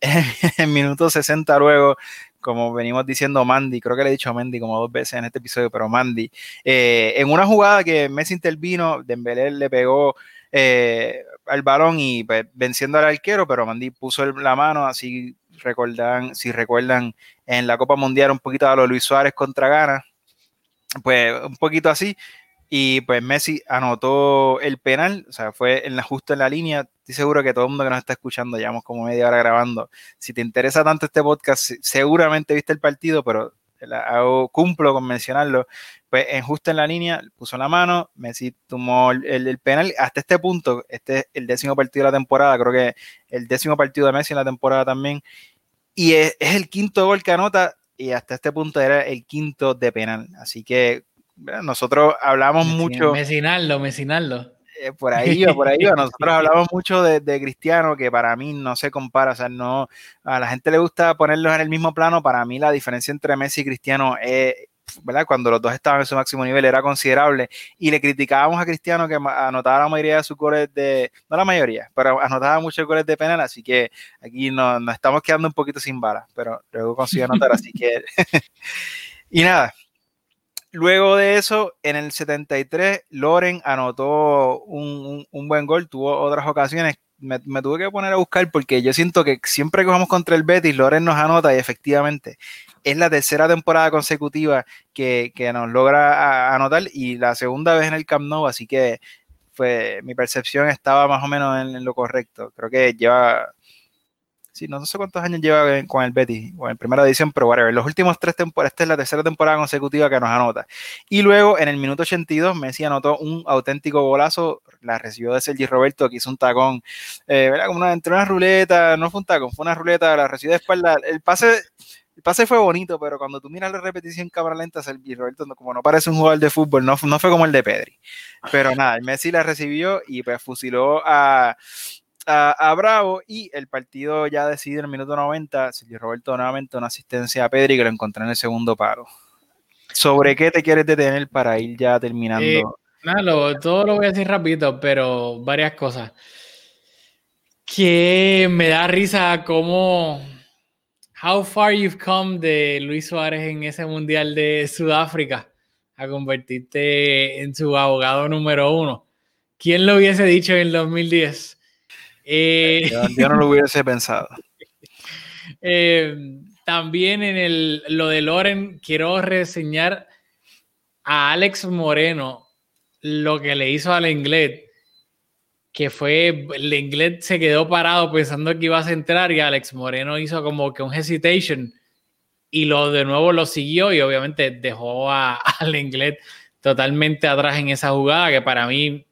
(laughs) en minuto 60 luego, como venimos diciendo Mandy, creo que le he dicho a Mandy como dos veces en este episodio, pero Mandy, eh, en una jugada que Messi intervino, Dembélé le pegó eh, al balón y pues, venciendo al arquero, pero Mandy puso la mano, así recordan, si recuerdan en la Copa Mundial un poquito a lo Luis Suárez contra Ghana, pues un poquito así, y pues Messi anotó el penal, o sea, fue en la, justo en la línea. Estoy seguro que todo el mundo que nos está escuchando, llevamos como media hora grabando. Si te interesa tanto este podcast, seguramente viste el partido, pero hago, cumplo con mencionarlo. Pues en justo en la línea puso la mano, Messi tomó el, penal. Hasta este punto, este es el décimo partido de la temporada, creo que el décimo partido de Messi en la temporada también. Y es, es el quinto gol que anota y hasta este punto era el quinto de penal. Así que (laughs) nosotros hablamos mucho. Mecinarlo, mecinarlo. Eh, por ahí iba, por ahí. Nosotros hablamos mucho de, Cristiano, que para mí no se compara. O sea, no. A la gente le gusta ponerlos en el mismo plano. Para mí, la diferencia entre Messi y Cristiano es. ¿verdad? Cuando los dos estaban en su máximo nivel era considerable y le criticábamos a Cristiano que anotaba la mayoría de sus goles de, no la mayoría, pero anotaba muchos goles de penal, así que aquí nos, nos estamos quedando un poquito sin balas, pero luego consiguió anotar, así que (laughs) y nada, Luego de eso, en el 73, Loren anotó un, buen gol, tuvo otras ocasiones. Me, tuve que poner a buscar porque yo siento que siempre que vamos contra el Betis, Loren nos anota y efectivamente es la tercera temporada consecutiva que, nos logra anotar y la segunda vez en el Camp Nou, así que fue, mi percepción estaba más o menos en lo correcto. Creo que lleva sí, no sé cuántos años lleva con el Betis, o en primera edición, pero whatever. Los últimos tres temporadas, esta es la tercera temporada consecutiva que nos anota. Y luego, en el minuto 82, Messi anotó un auténtico golazo, la recibió de Sergi Roberto, que hizo un tacón, eh, Como una, entre una ruleta, no fue un tacón, fue una ruleta, la recibió de espalda. El pase, el pase fue bonito, pero cuando tú miras la repetición cámara lenta, Sergi Roberto, como no parece un jugador de fútbol, no, no fue como el de Pedri. Pero nada, Messi la recibió y pues fusiló a a, Bravo y el partido ya decidido en el minuto 90, Sergio Roberto nuevamente una asistencia a Pedri que lo encontró en el segundo paro. ¿Sobre qué te quieres detener para ir ya terminando? Eh, nada, todo lo voy a decir rápido, pero varias cosas. Que me da risa como how far you've come de Luis Suárez en ese mundial de Sudáfrica a convertirte en su abogado número uno. ¿Quién lo hubiese dicho en el 2010? Eh, yo, no lo hubiese pensado. (laughs) Eh, también en el, lo de Loren, quiero reseñar a Alex Moreno lo que le hizo al inglés, que fue, el inglés se quedó parado pensando que iba a centrar y Alex Moreno hizo como que un hesitation y lo de nuevo lo siguió y obviamente dejó (laughs) al inglés totalmente atrás en esa jugada que para mí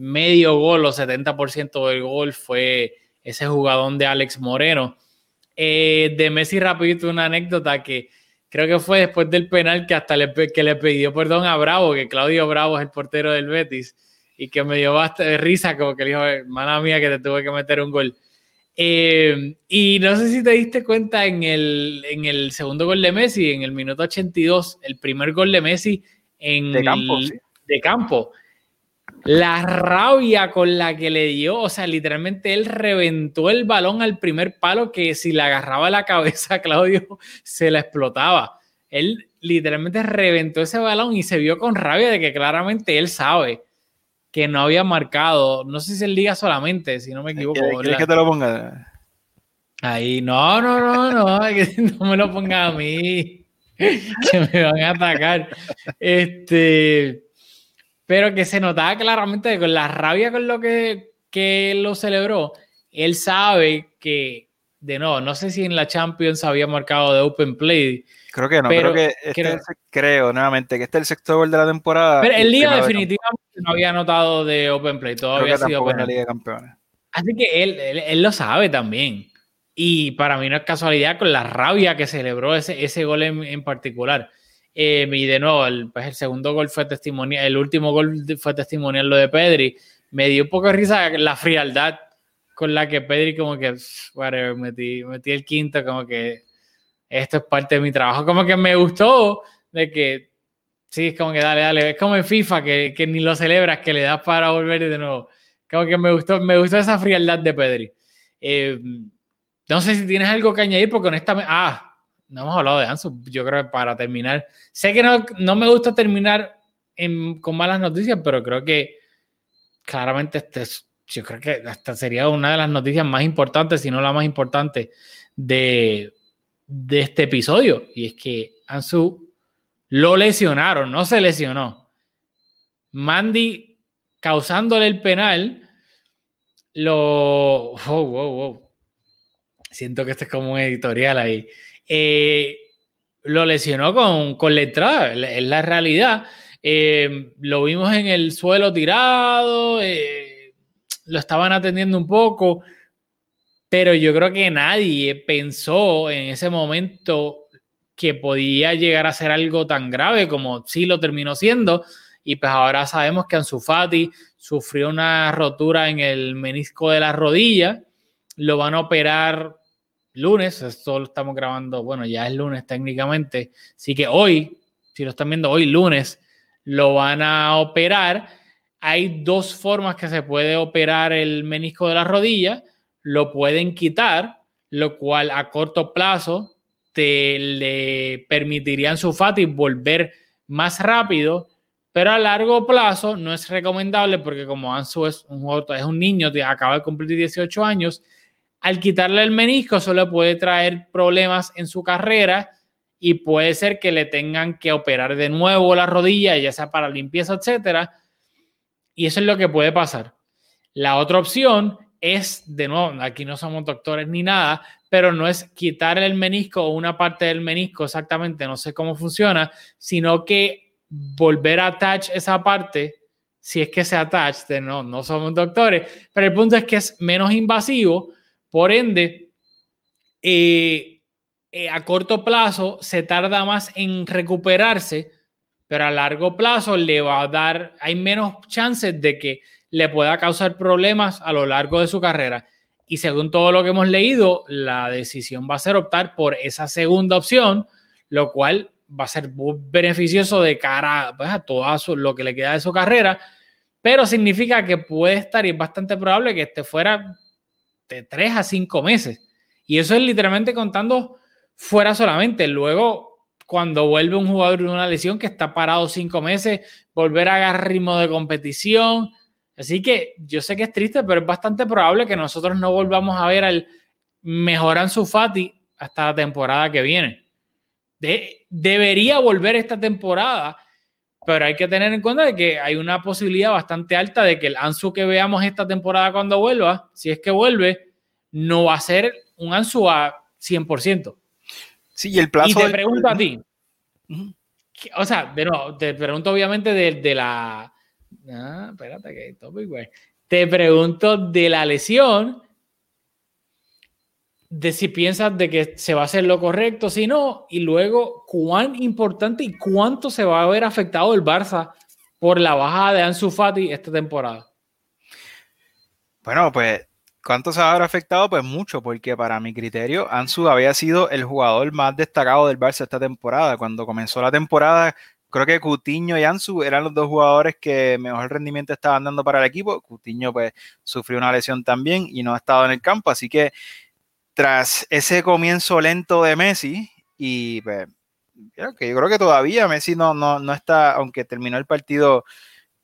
medio gol o 70% del gol fue ese jugadón de Alex Moreno. Eh, de Messi rapidito una anécdota que creo que fue después del penal que hasta le, que le pidió perdón a Bravo, que Claudio Bravo es el portero del Betis, y que me dio bastante risa, como que le dijo, mala mía, que te tuve que meter un gol. Eh, y no sé si te diste cuenta en el, en el segundo gol de Messi, en el minuto 82, el primer gol de Messi en de campo, de campo la rabia con la que le dio, o sea, literalmente él reventó el balón al primer palo que si le agarraba la cabeza a Claudio se la explotaba. Él literalmente reventó ese balón y se vio con rabia de que claramente él sabe que no había marcado, no sé si el Liga solamente, si no me equivoco. ¿Quieres que te lo ponga? Ahí, no, no, no, no, (laughs) no me lo ponga a mí, (laughs) que me van a atacar. Este, pero que se notaba claramente con la rabia con lo que, que lo celebró, él sabe que, de nuevo, no sé si en la Champions había marcado de Open Play. Creo que no, pero creo que este creo, nuevamente que este es el sexto gol de la temporada. Pero el Liga definitivamente no había notado de Open Play, todavía ha sido en la Liga de Campeones. Así que él, él, lo sabe también. Y para mí no es casualidad con la rabia que celebró ese, ese gol en, en particular. Eh, y de nuevo, el, pues el segundo gol fue testimonial, el último gol fue testimonial lo de Pedri. Me dio un poco de risa la frialdad con la que Pedri como que, whatever, metí, metí el quinto, como que esto es parte de mi trabajo. Como que me gustó de que, sí, es como que dale, dale, es como en FIFA, que, que ni lo celebras, que le das para volver de nuevo. Como que me gustó, me gustó esa frialdad de Pedri. Eh, no sé si tienes algo que añadir, porque honestamente, ah, no hemos hablado de Ansu, yo creo que para terminar, sé que no, no me gusta terminar con malas noticias, pero creo que claramente este yo creo que esta sería una de las noticias más importantes, si no la más importante, de, de este episodio. Y es que Ansu lo lesionaron, no se lesionó. Mandy causándole el penal, lo... Wow, wow, wow. Siento que este es como un editorial ahí. Eh, lo lesionó con, con la entrada, es la realidad. Eh, lo vimos en el suelo tirado, eh, lo estaban atendiendo un poco, pero yo creo que nadie pensó en ese momento que podía llegar a ser algo tan grave como sí lo terminó siendo. Y pues ahora sabemos que Ansu Fati sufrió una rotura en el menisco de la rodilla. Lo van a operar lunes. Esto lo estamos grabando, bueno, ya es lunes técnicamente. Así que hoy, si lo están viendo hoy, lunes, lo van a operar. Hay dos formas que se puede operar el menisco de la rodilla. Lo pueden quitar, lo cual a corto plazo te le permitirían su Fati volver más rápido, pero a largo plazo no es recomendable porque como Ansu es un, es un niño, acaba de cumplir 18 años, al quitarle el menisco eso le puede traer problemas en su carrera y puede ser que le tengan que operar de nuevo la rodilla, ya sea para limpieza, etcétera. Y eso es lo que puede pasar. La otra opción es, de nuevo, aquí no somos doctores ni nada, pero no es quitar el menisco o una parte del menisco exactamente, no sé cómo funciona, sino que volver a attach esa parte, si es que se attach, de no, no somos doctores, pero el punto es que es menos invasivo, por ende, eh, eh, a corto plazo se tarda más en recuperarse, pero a largo plazo le va a dar, hay menos chances de que le pueda causar problemas a lo largo de su carrera. Y según todo lo que hemos leído, la decisión va a ser optar por esa segunda opción, lo cual va a ser muy beneficioso de cara pues, a todo lo que le queda de su carrera, pero significa que puede estar y es bastante probable que esté fuera de tres a cinco meses. Y eso es literalmente contando fuera solamente. Luego, cuando vuelve un jugador de una lesión que está parado cinco meses, volver a agarrar ritmo de competición. Así que yo sé que es triste, pero es bastante probable que nosotros no volvamos a ver al mejoran su Fati hasta la temporada que viene. De, debería volver esta temporada, pero hay que tener en cuenta de que hay una posibilidad bastante alta de que el Ansu que veamos esta temporada cuando vuelva, si es que vuelve, no va a ser un Ansu a 100%. Sí, y el plazo. Y te pregunto a ti. O sea, de nuevo, te pregunto obviamente de, la. Ah, espérate, que topic, güey. Te pregunto de la lesión, de si piensas de que se va a hacer lo correcto, si no, y luego cuán importante y cuánto se va a ver afectado el Barça por la bajada de Ansu Fati esta temporada. Bueno, pues ¿Cuánto se habrá afectado? Pues mucho, porque para mi criterio, Ansu había sido el jugador más destacado del Barça esta temporada. Cuando comenzó la temporada, creo que Cutiño y Ansu eran los dos jugadores que mejor rendimiento estaban dando para el equipo. Cutiño pues sufrió una lesión también y no ha estado en el campo, así que tras ese comienzo lento de Messi y pues, yo creo que todavía Messi no, no, no está, aunque terminó el partido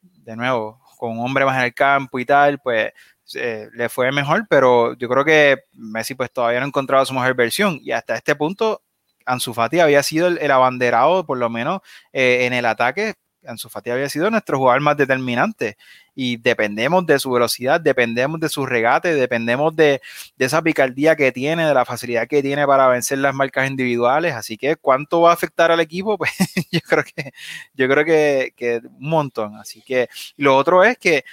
de nuevo con un hombre más en el campo y tal, pues le fue mejor, pero yo creo que Messi pues todavía no ha encontrado su mejor versión y hasta este punto Ansu Fati había sido el, abanderado, por lo menos eh, en el ataque, Ansu Fati había sido nuestro jugador más determinante y dependemos de su velocidad, dependemos de su regate, dependemos de, esa picardía que tiene, de la facilidad que tiene para vencer las marcas individuales, así que ¿cuánto va a afectar al equipo? (laughs) Pues yo creo que yo creo que, que un montón, así que lo otro es que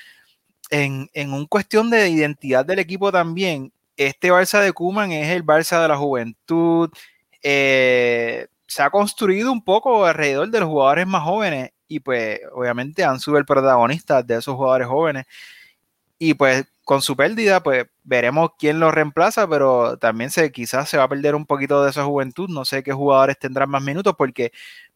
en, en un cuestión de identidad del equipo también, este Barça de Kuman es el Barça de la juventud. Eh, se ha construido un poco alrededor de los jugadores más jóvenes y pues obviamente han sido el protagonista de esos jugadores jóvenes. Y pues con su pérdida pues veremos quién lo reemplaza, pero también se, quizás se va a perder un poquito de esa juventud, no sé qué jugadores tendrán más minutos porque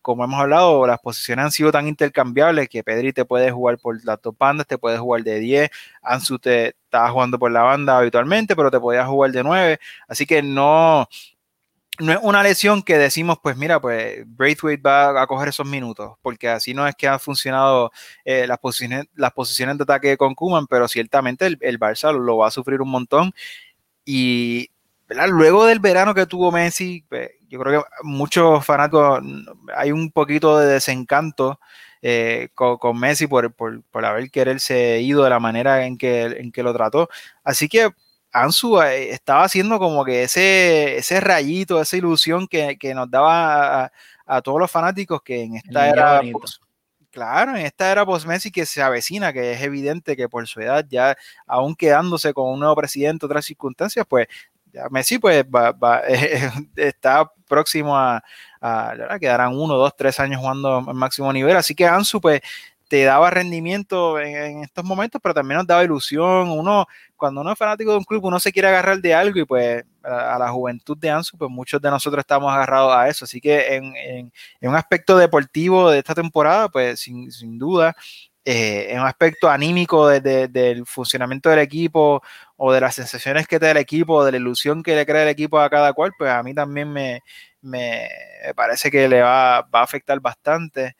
como hemos hablado, las posiciones han sido tan intercambiables que Pedri te puede jugar por las dos bandas, te puede jugar de 10, Ansu te estaba jugando por la banda habitualmente, pero te podía jugar de 9, así que no, no es una lesión que decimos, pues mira, pues Braithwaite va a coger esos minutos, porque así no es que han funcionado eh, las, posiciones, las posiciones de ataque con Kuman, pero ciertamente el, el Barça lo, va a sufrir un montón. Y luego del verano que tuvo Messi, pues, yo creo que muchos fanáticos, hay un poquito de desencanto eh, con, Messi por, por, por haber quererse ido de la manera en que, en que lo trató. Así que Ansu eh, estaba haciendo como que ese, ese rayito, esa ilusión que, nos daba a, todos los fanáticos que en esta era, claro, en esta era post Messi que se avecina, que es evidente que por su edad ya, aún quedándose con un nuevo presidente, otras circunstancias, pues ya Messi pues (laughs) está próximo a, a, quedarán uno, dos, tres años jugando al máximo nivel, así que Ansu pues te daba rendimiento en, estos momentos, pero también nos daba ilusión. Uno, cuando uno es fanático de un club, uno se quiere agarrar de algo y pues a, la juventud de Ansu, pues muchos de nosotros estamos agarrados a eso. Así que en, un aspecto deportivo de esta temporada, pues sin, duda, eh, en un aspecto anímico del funcionamiento del equipo o de las sensaciones que te da el equipo, de la ilusión que le crea el equipo a cada cual, pues a mí también me, parece que le va, va a afectar bastante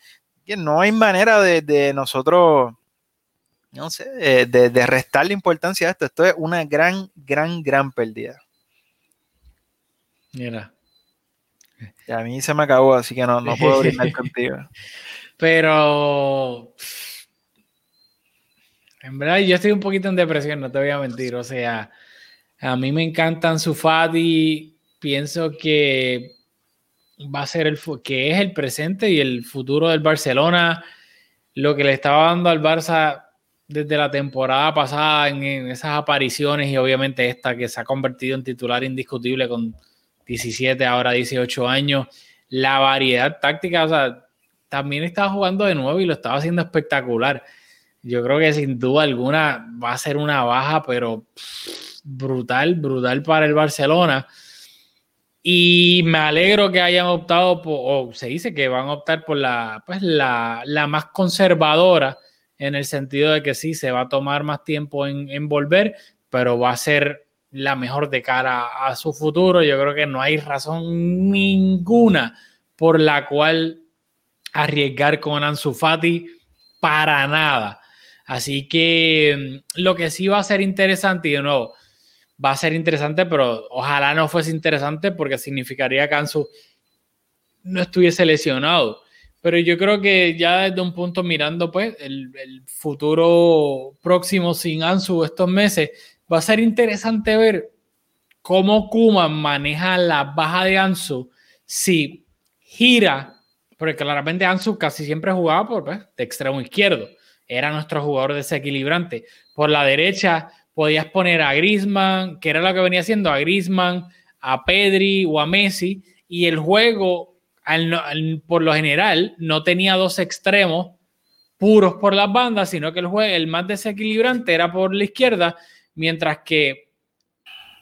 no hay manera de, nosotros, no sé, de, de, restarle importancia a esto. Esto es una gran, gran, gran pérdida. Mira. a mí se me acabó, así que no, no puedo (laughs) brindar contigo. Pero en verdad yo estoy un poquito en depresión, no te voy a mentir. O sea, a mí me encantan su Fati. Pienso que va a ser el que es el presente y el futuro del Barcelona, lo que le estaba dando al Barça desde la temporada pasada en, esas apariciones y obviamente esta que se ha convertido en titular indiscutible con 17, ahora 18 años, la variedad táctica, o sea, también estaba jugando de nuevo y lo estaba haciendo espectacular. Yo creo que sin duda alguna va a ser una baja, pero brutal, brutal para el Barcelona. Y me alegro que hayan optado por, o se dice que van a optar por la, pues la, la más conservadora, en el sentido de que sí, se va a tomar más tiempo en, volver, pero va a ser la mejor de cara a su futuro. Yo creo que no hay razón ninguna por la cual arriesgar con Ansu Fati para nada. Así que mm, lo que sí va a ser interesante, y de nuevo, va a ser interesante, pero ojalá no fuese interesante porque significaría que Ansu no estuviese lesionado. Pero yo creo que ya desde un punto mirando pues el, futuro próximo sin Ansu estos meses, va a ser interesante ver cómo Kuman maneja la baja de Ansu si gira, porque claramente Ansu casi siempre jugaba por pues, de extremo izquierdo, era nuestro jugador desequilibrante. Por la derecha podías poner a Grisman, que era lo que venía haciendo, a Grisman, a Pedri o a Messi, y el juego, por lo general, no tenía dos extremos puros por las bandas, sino que el más desequilibrante era por la izquierda, mientras que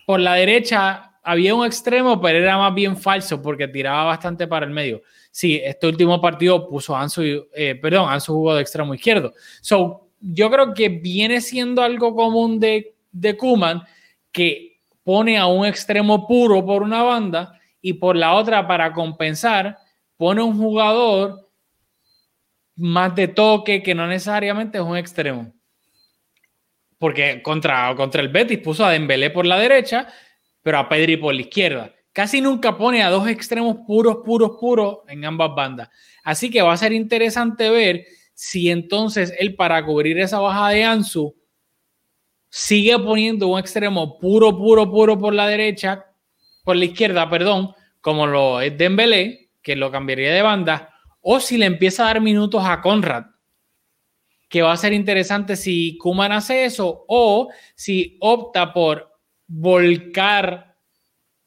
por la derecha había un extremo, pero era más bien falso porque tiraba bastante para el medio. Sí, este último partido puso a Ansu, eh, perdón, Ansu jugó de extremo izquierdo. So, yo creo que viene siendo algo común de, de Kuman que pone a un extremo puro por una banda y por la otra para compensar pone un jugador más de toque que no necesariamente es un extremo. Porque contra, contra el Betis puso a Dembélé por la derecha, pero a Pedri por la izquierda. Casi nunca pone a dos extremos puros, puros, puros en ambas bandas. Así que va a ser interesante ver si entonces él para cubrir esa baja de Ansu sigue poniendo un extremo puro, puro, puro por la derecha, por la izquierda, perdón, como lo es Dembélé, que lo cambiaría de banda, o si le empieza a dar minutos a Conrad, que va a ser interesante si Kuman hace eso, o si opta por volcar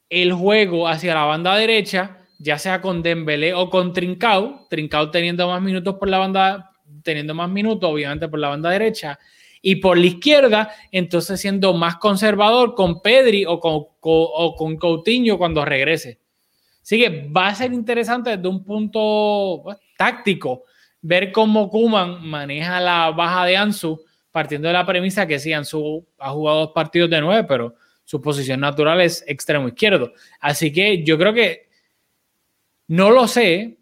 el juego hacia la banda derecha ya sea con Dembélé o con Trincao, Trincao teniendo más minutos por la banda, teniendo más minutos, obviamente por la banda derecha, y por la izquierda, entonces siendo más conservador con Pedri o con, o con Coutinho cuando regrese. Así que va a ser interesante desde un punto pues, táctico ver cómo Kuman maneja la baja de Ansu, partiendo de la premisa que sí, Ansu ha jugado dos partidos de nueve, pero su posición natural es extremo izquierdo. Así que yo creo que no lo sé,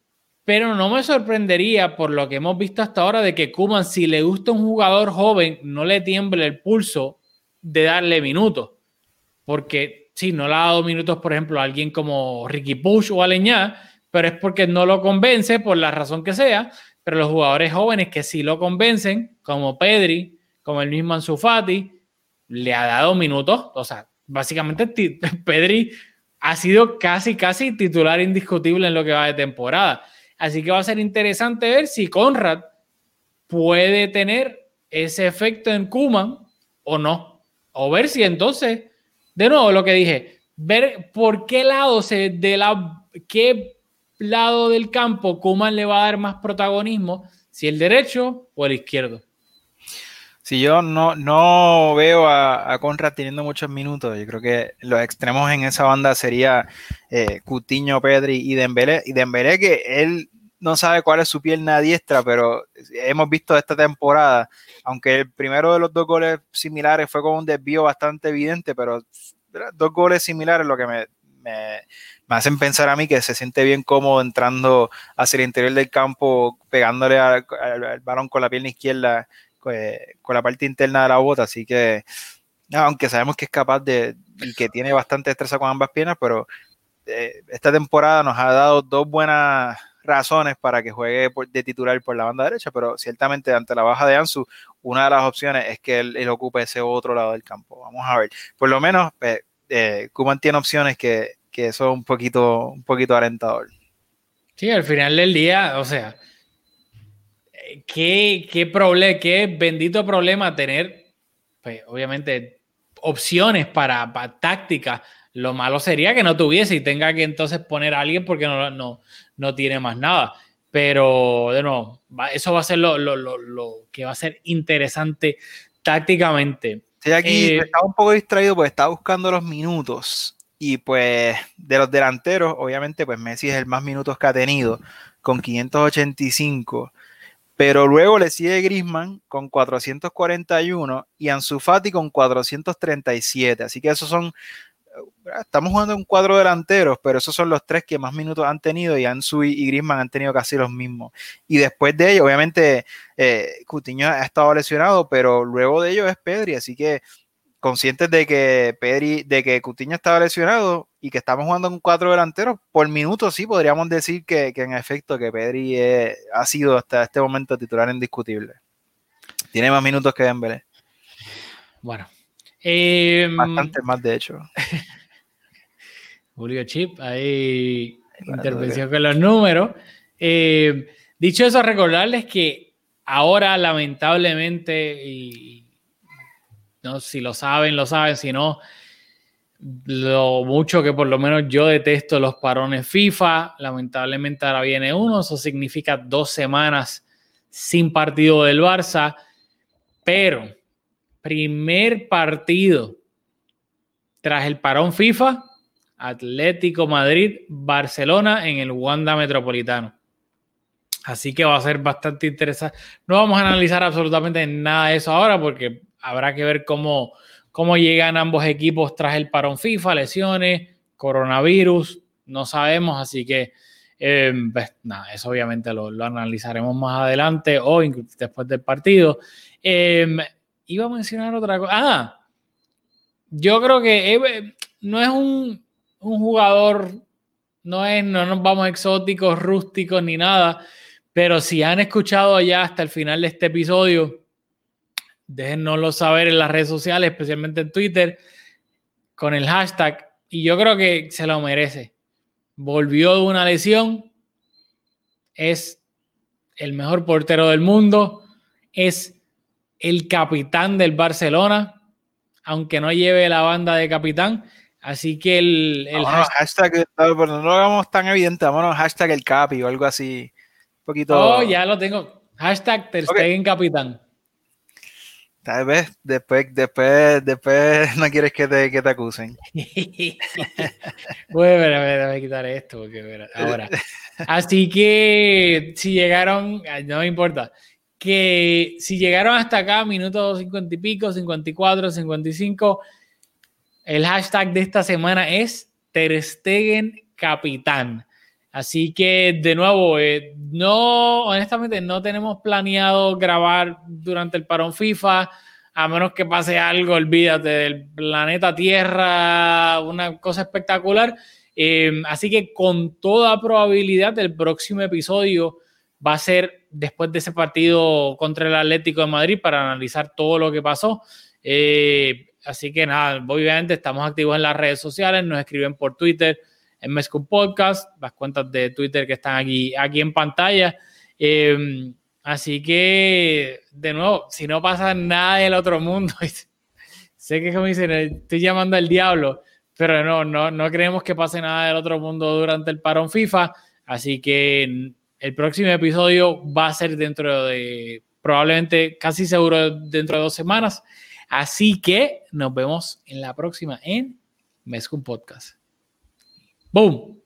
pero no me sorprendería por lo que hemos visto hasta ahora de que Kuman, si le gusta un jugador joven, no le tiemble el pulso de darle minutos. Porque si no le ha dado minutos, por ejemplo, a alguien como Ricky Push o Aleñá, pero es porque no lo convence por la razón que sea. Pero los jugadores jóvenes que sí lo convencen, como Pedri, como el mismo Ansu Fati, le ha dado minutos. O sea, básicamente (laughs) Pedri ha sido casi, casi titular indiscutible en lo que va de temporada. Así que va a ser interesante ver si Conrad puede tener ese efecto en Kuman o no. O ver si entonces, de nuevo lo que dije, ver por qué lado se, de la, qué lado del campo Kuman le va a dar más protagonismo, si el derecho o el izquierdo. Si yo no, no veo a, a, Conrad teniendo muchos minutos, yo creo que los extremos en esa banda sería eh, Cutiño, Pedri y Dembélé. Y Dembélé que él no sabe cuál es su pierna diestra, pero hemos visto esta temporada, aunque el primero de los dos goles similares fue con un desvío bastante evidente, pero dos goles similares lo que me, me, me hacen pensar a mí que se siente bien cómodo entrando hacia el interior del campo, pegándole al, al, al balón con la pierna izquierda con la parte interna de la bota, así que aunque sabemos que es capaz de y que tiene bastante destreza con ambas piernas, pero eh, esta temporada nos ha dado dos buenas razones para que juegue de titular por la banda derecha, pero ciertamente ante la baja de Ansu, una de las opciones es que él, él ocupe ese otro lado del campo. Vamos a ver, por lo menos eh, eh Kuman tiene opciones que, que son un poquito, un poquito alentador. Sí, al final del día, o sea, qué, qué, problema, qué bendito problema tener, pues, obviamente, opciones para, para táctica. Lo malo sería que no tuviese y tenga que entonces poner a alguien porque no, no, no tiene más nada. Pero, de nuevo, eso va a ser lo, lo, lo, lo que va a ser interesante tácticamente. Sí, aquí eh, estaba un poco distraído porque estaba buscando los minutos. Y pues de los delanteros, obviamente, pues Messi es el más minutos que ha tenido, con 585 pero luego le sigue Grisman con 441 y Ansu Fati con 437. Así que esos son, eh, estamos jugando en cuatro delanteros, pero esos son los tres que más minutos han tenido y Ansu y Grisman han tenido casi los mismos. Y después de ello, obviamente, eh, Cutiño ha estado lesionado, pero luego de ello es Pedri, así que conscientes de que Pedri, de que Cutiño estaba lesionado y que estamos jugando con cuatro delanteros, por minuto sí podríamos decir que, que en efecto que Pedri es, ha sido hasta este momento titular indiscutible. Tiene más minutos que Dembélé. Bueno. Eh, Bastante más, de hecho. (laughs) Julio Chip, ahí intervención con los números. Eh, dicho eso, recordarles que ahora lamentablemente, y ¿no? Si lo saben, lo saben, si no, lo mucho que por lo menos yo detesto los parones FIFA, lamentablemente ahora viene uno, eso significa dos semanas sin partido del Barça, pero primer partido tras el parón FIFA, Atlético Madrid, Barcelona en el Wanda Metropolitano. Así que va a ser bastante interesante. No vamos a analizar absolutamente nada de eso ahora porque habrá que ver cómo, cómo llegan ambos equipos tras el parón FIFA, lesiones, coronavirus, no sabemos, así que eh, pues, nada, eso obviamente lo, lo, analizaremos más adelante o después del partido. Eh, iba a mencionar otra cosa. Ah, yo creo que eh, no es un, un, jugador, no es, no nos vamos exóticos, rústicos ni nada, pero si han escuchado ya hasta el final de este episodio, Déjennoslo saber en las redes sociales, especialmente en Twitter, con el hashtag. Y yo creo que se lo merece. Volvió de una lesión. Es el mejor portero del mundo. Es el capitán del Barcelona. Aunque no lleve la banda de capitán. Así que el, el Vámonos, hashtag, eh, pero no lo hagamos tan evidente, vámonos hashtag el capi o algo así. Un poquito. Oh, ya lo tengo. Hashtag Ter Stegen capitán. Tal vez después, después, después (laughs) no quieres que te, que te acusen. (laughs) bueno, a ver, voy a quitar esto porque ahora. Así que si llegaron, no me importa, que si llegaron hasta acá, minutos 50 y pico, 54, 55, el hashtag de esta semana es Ter capitán. Así que de nuevo, eh, no, honestamente no tenemos planeado grabar durante el parón FIFA, a menos que pase algo, olvídate del planeta Tierra, una cosa espectacular. Eh, así que con toda probabilidad el próximo episodio va a ser después de ese partido contra el Atlético de Madrid para analizar todo lo que pasó. Eh, así que nada, obviamente estamos activos en las redes sociales, nos escriben por Twitter, en Podcast, las cuentas de Twitter que están aquí, aquí en pantalla. Eh, así que, de nuevo, si no pasa nada del otro mundo, (laughs) sé que como dicen, estoy llamando al diablo, pero no, no, no creemos que pase nada del otro mundo durante el parón FIFA. Así que el próximo episodio va a ser dentro de, probablemente, casi seguro, dentro de dos semanas. Así que nos vemos en la próxima en Mescum Podcast. Bom,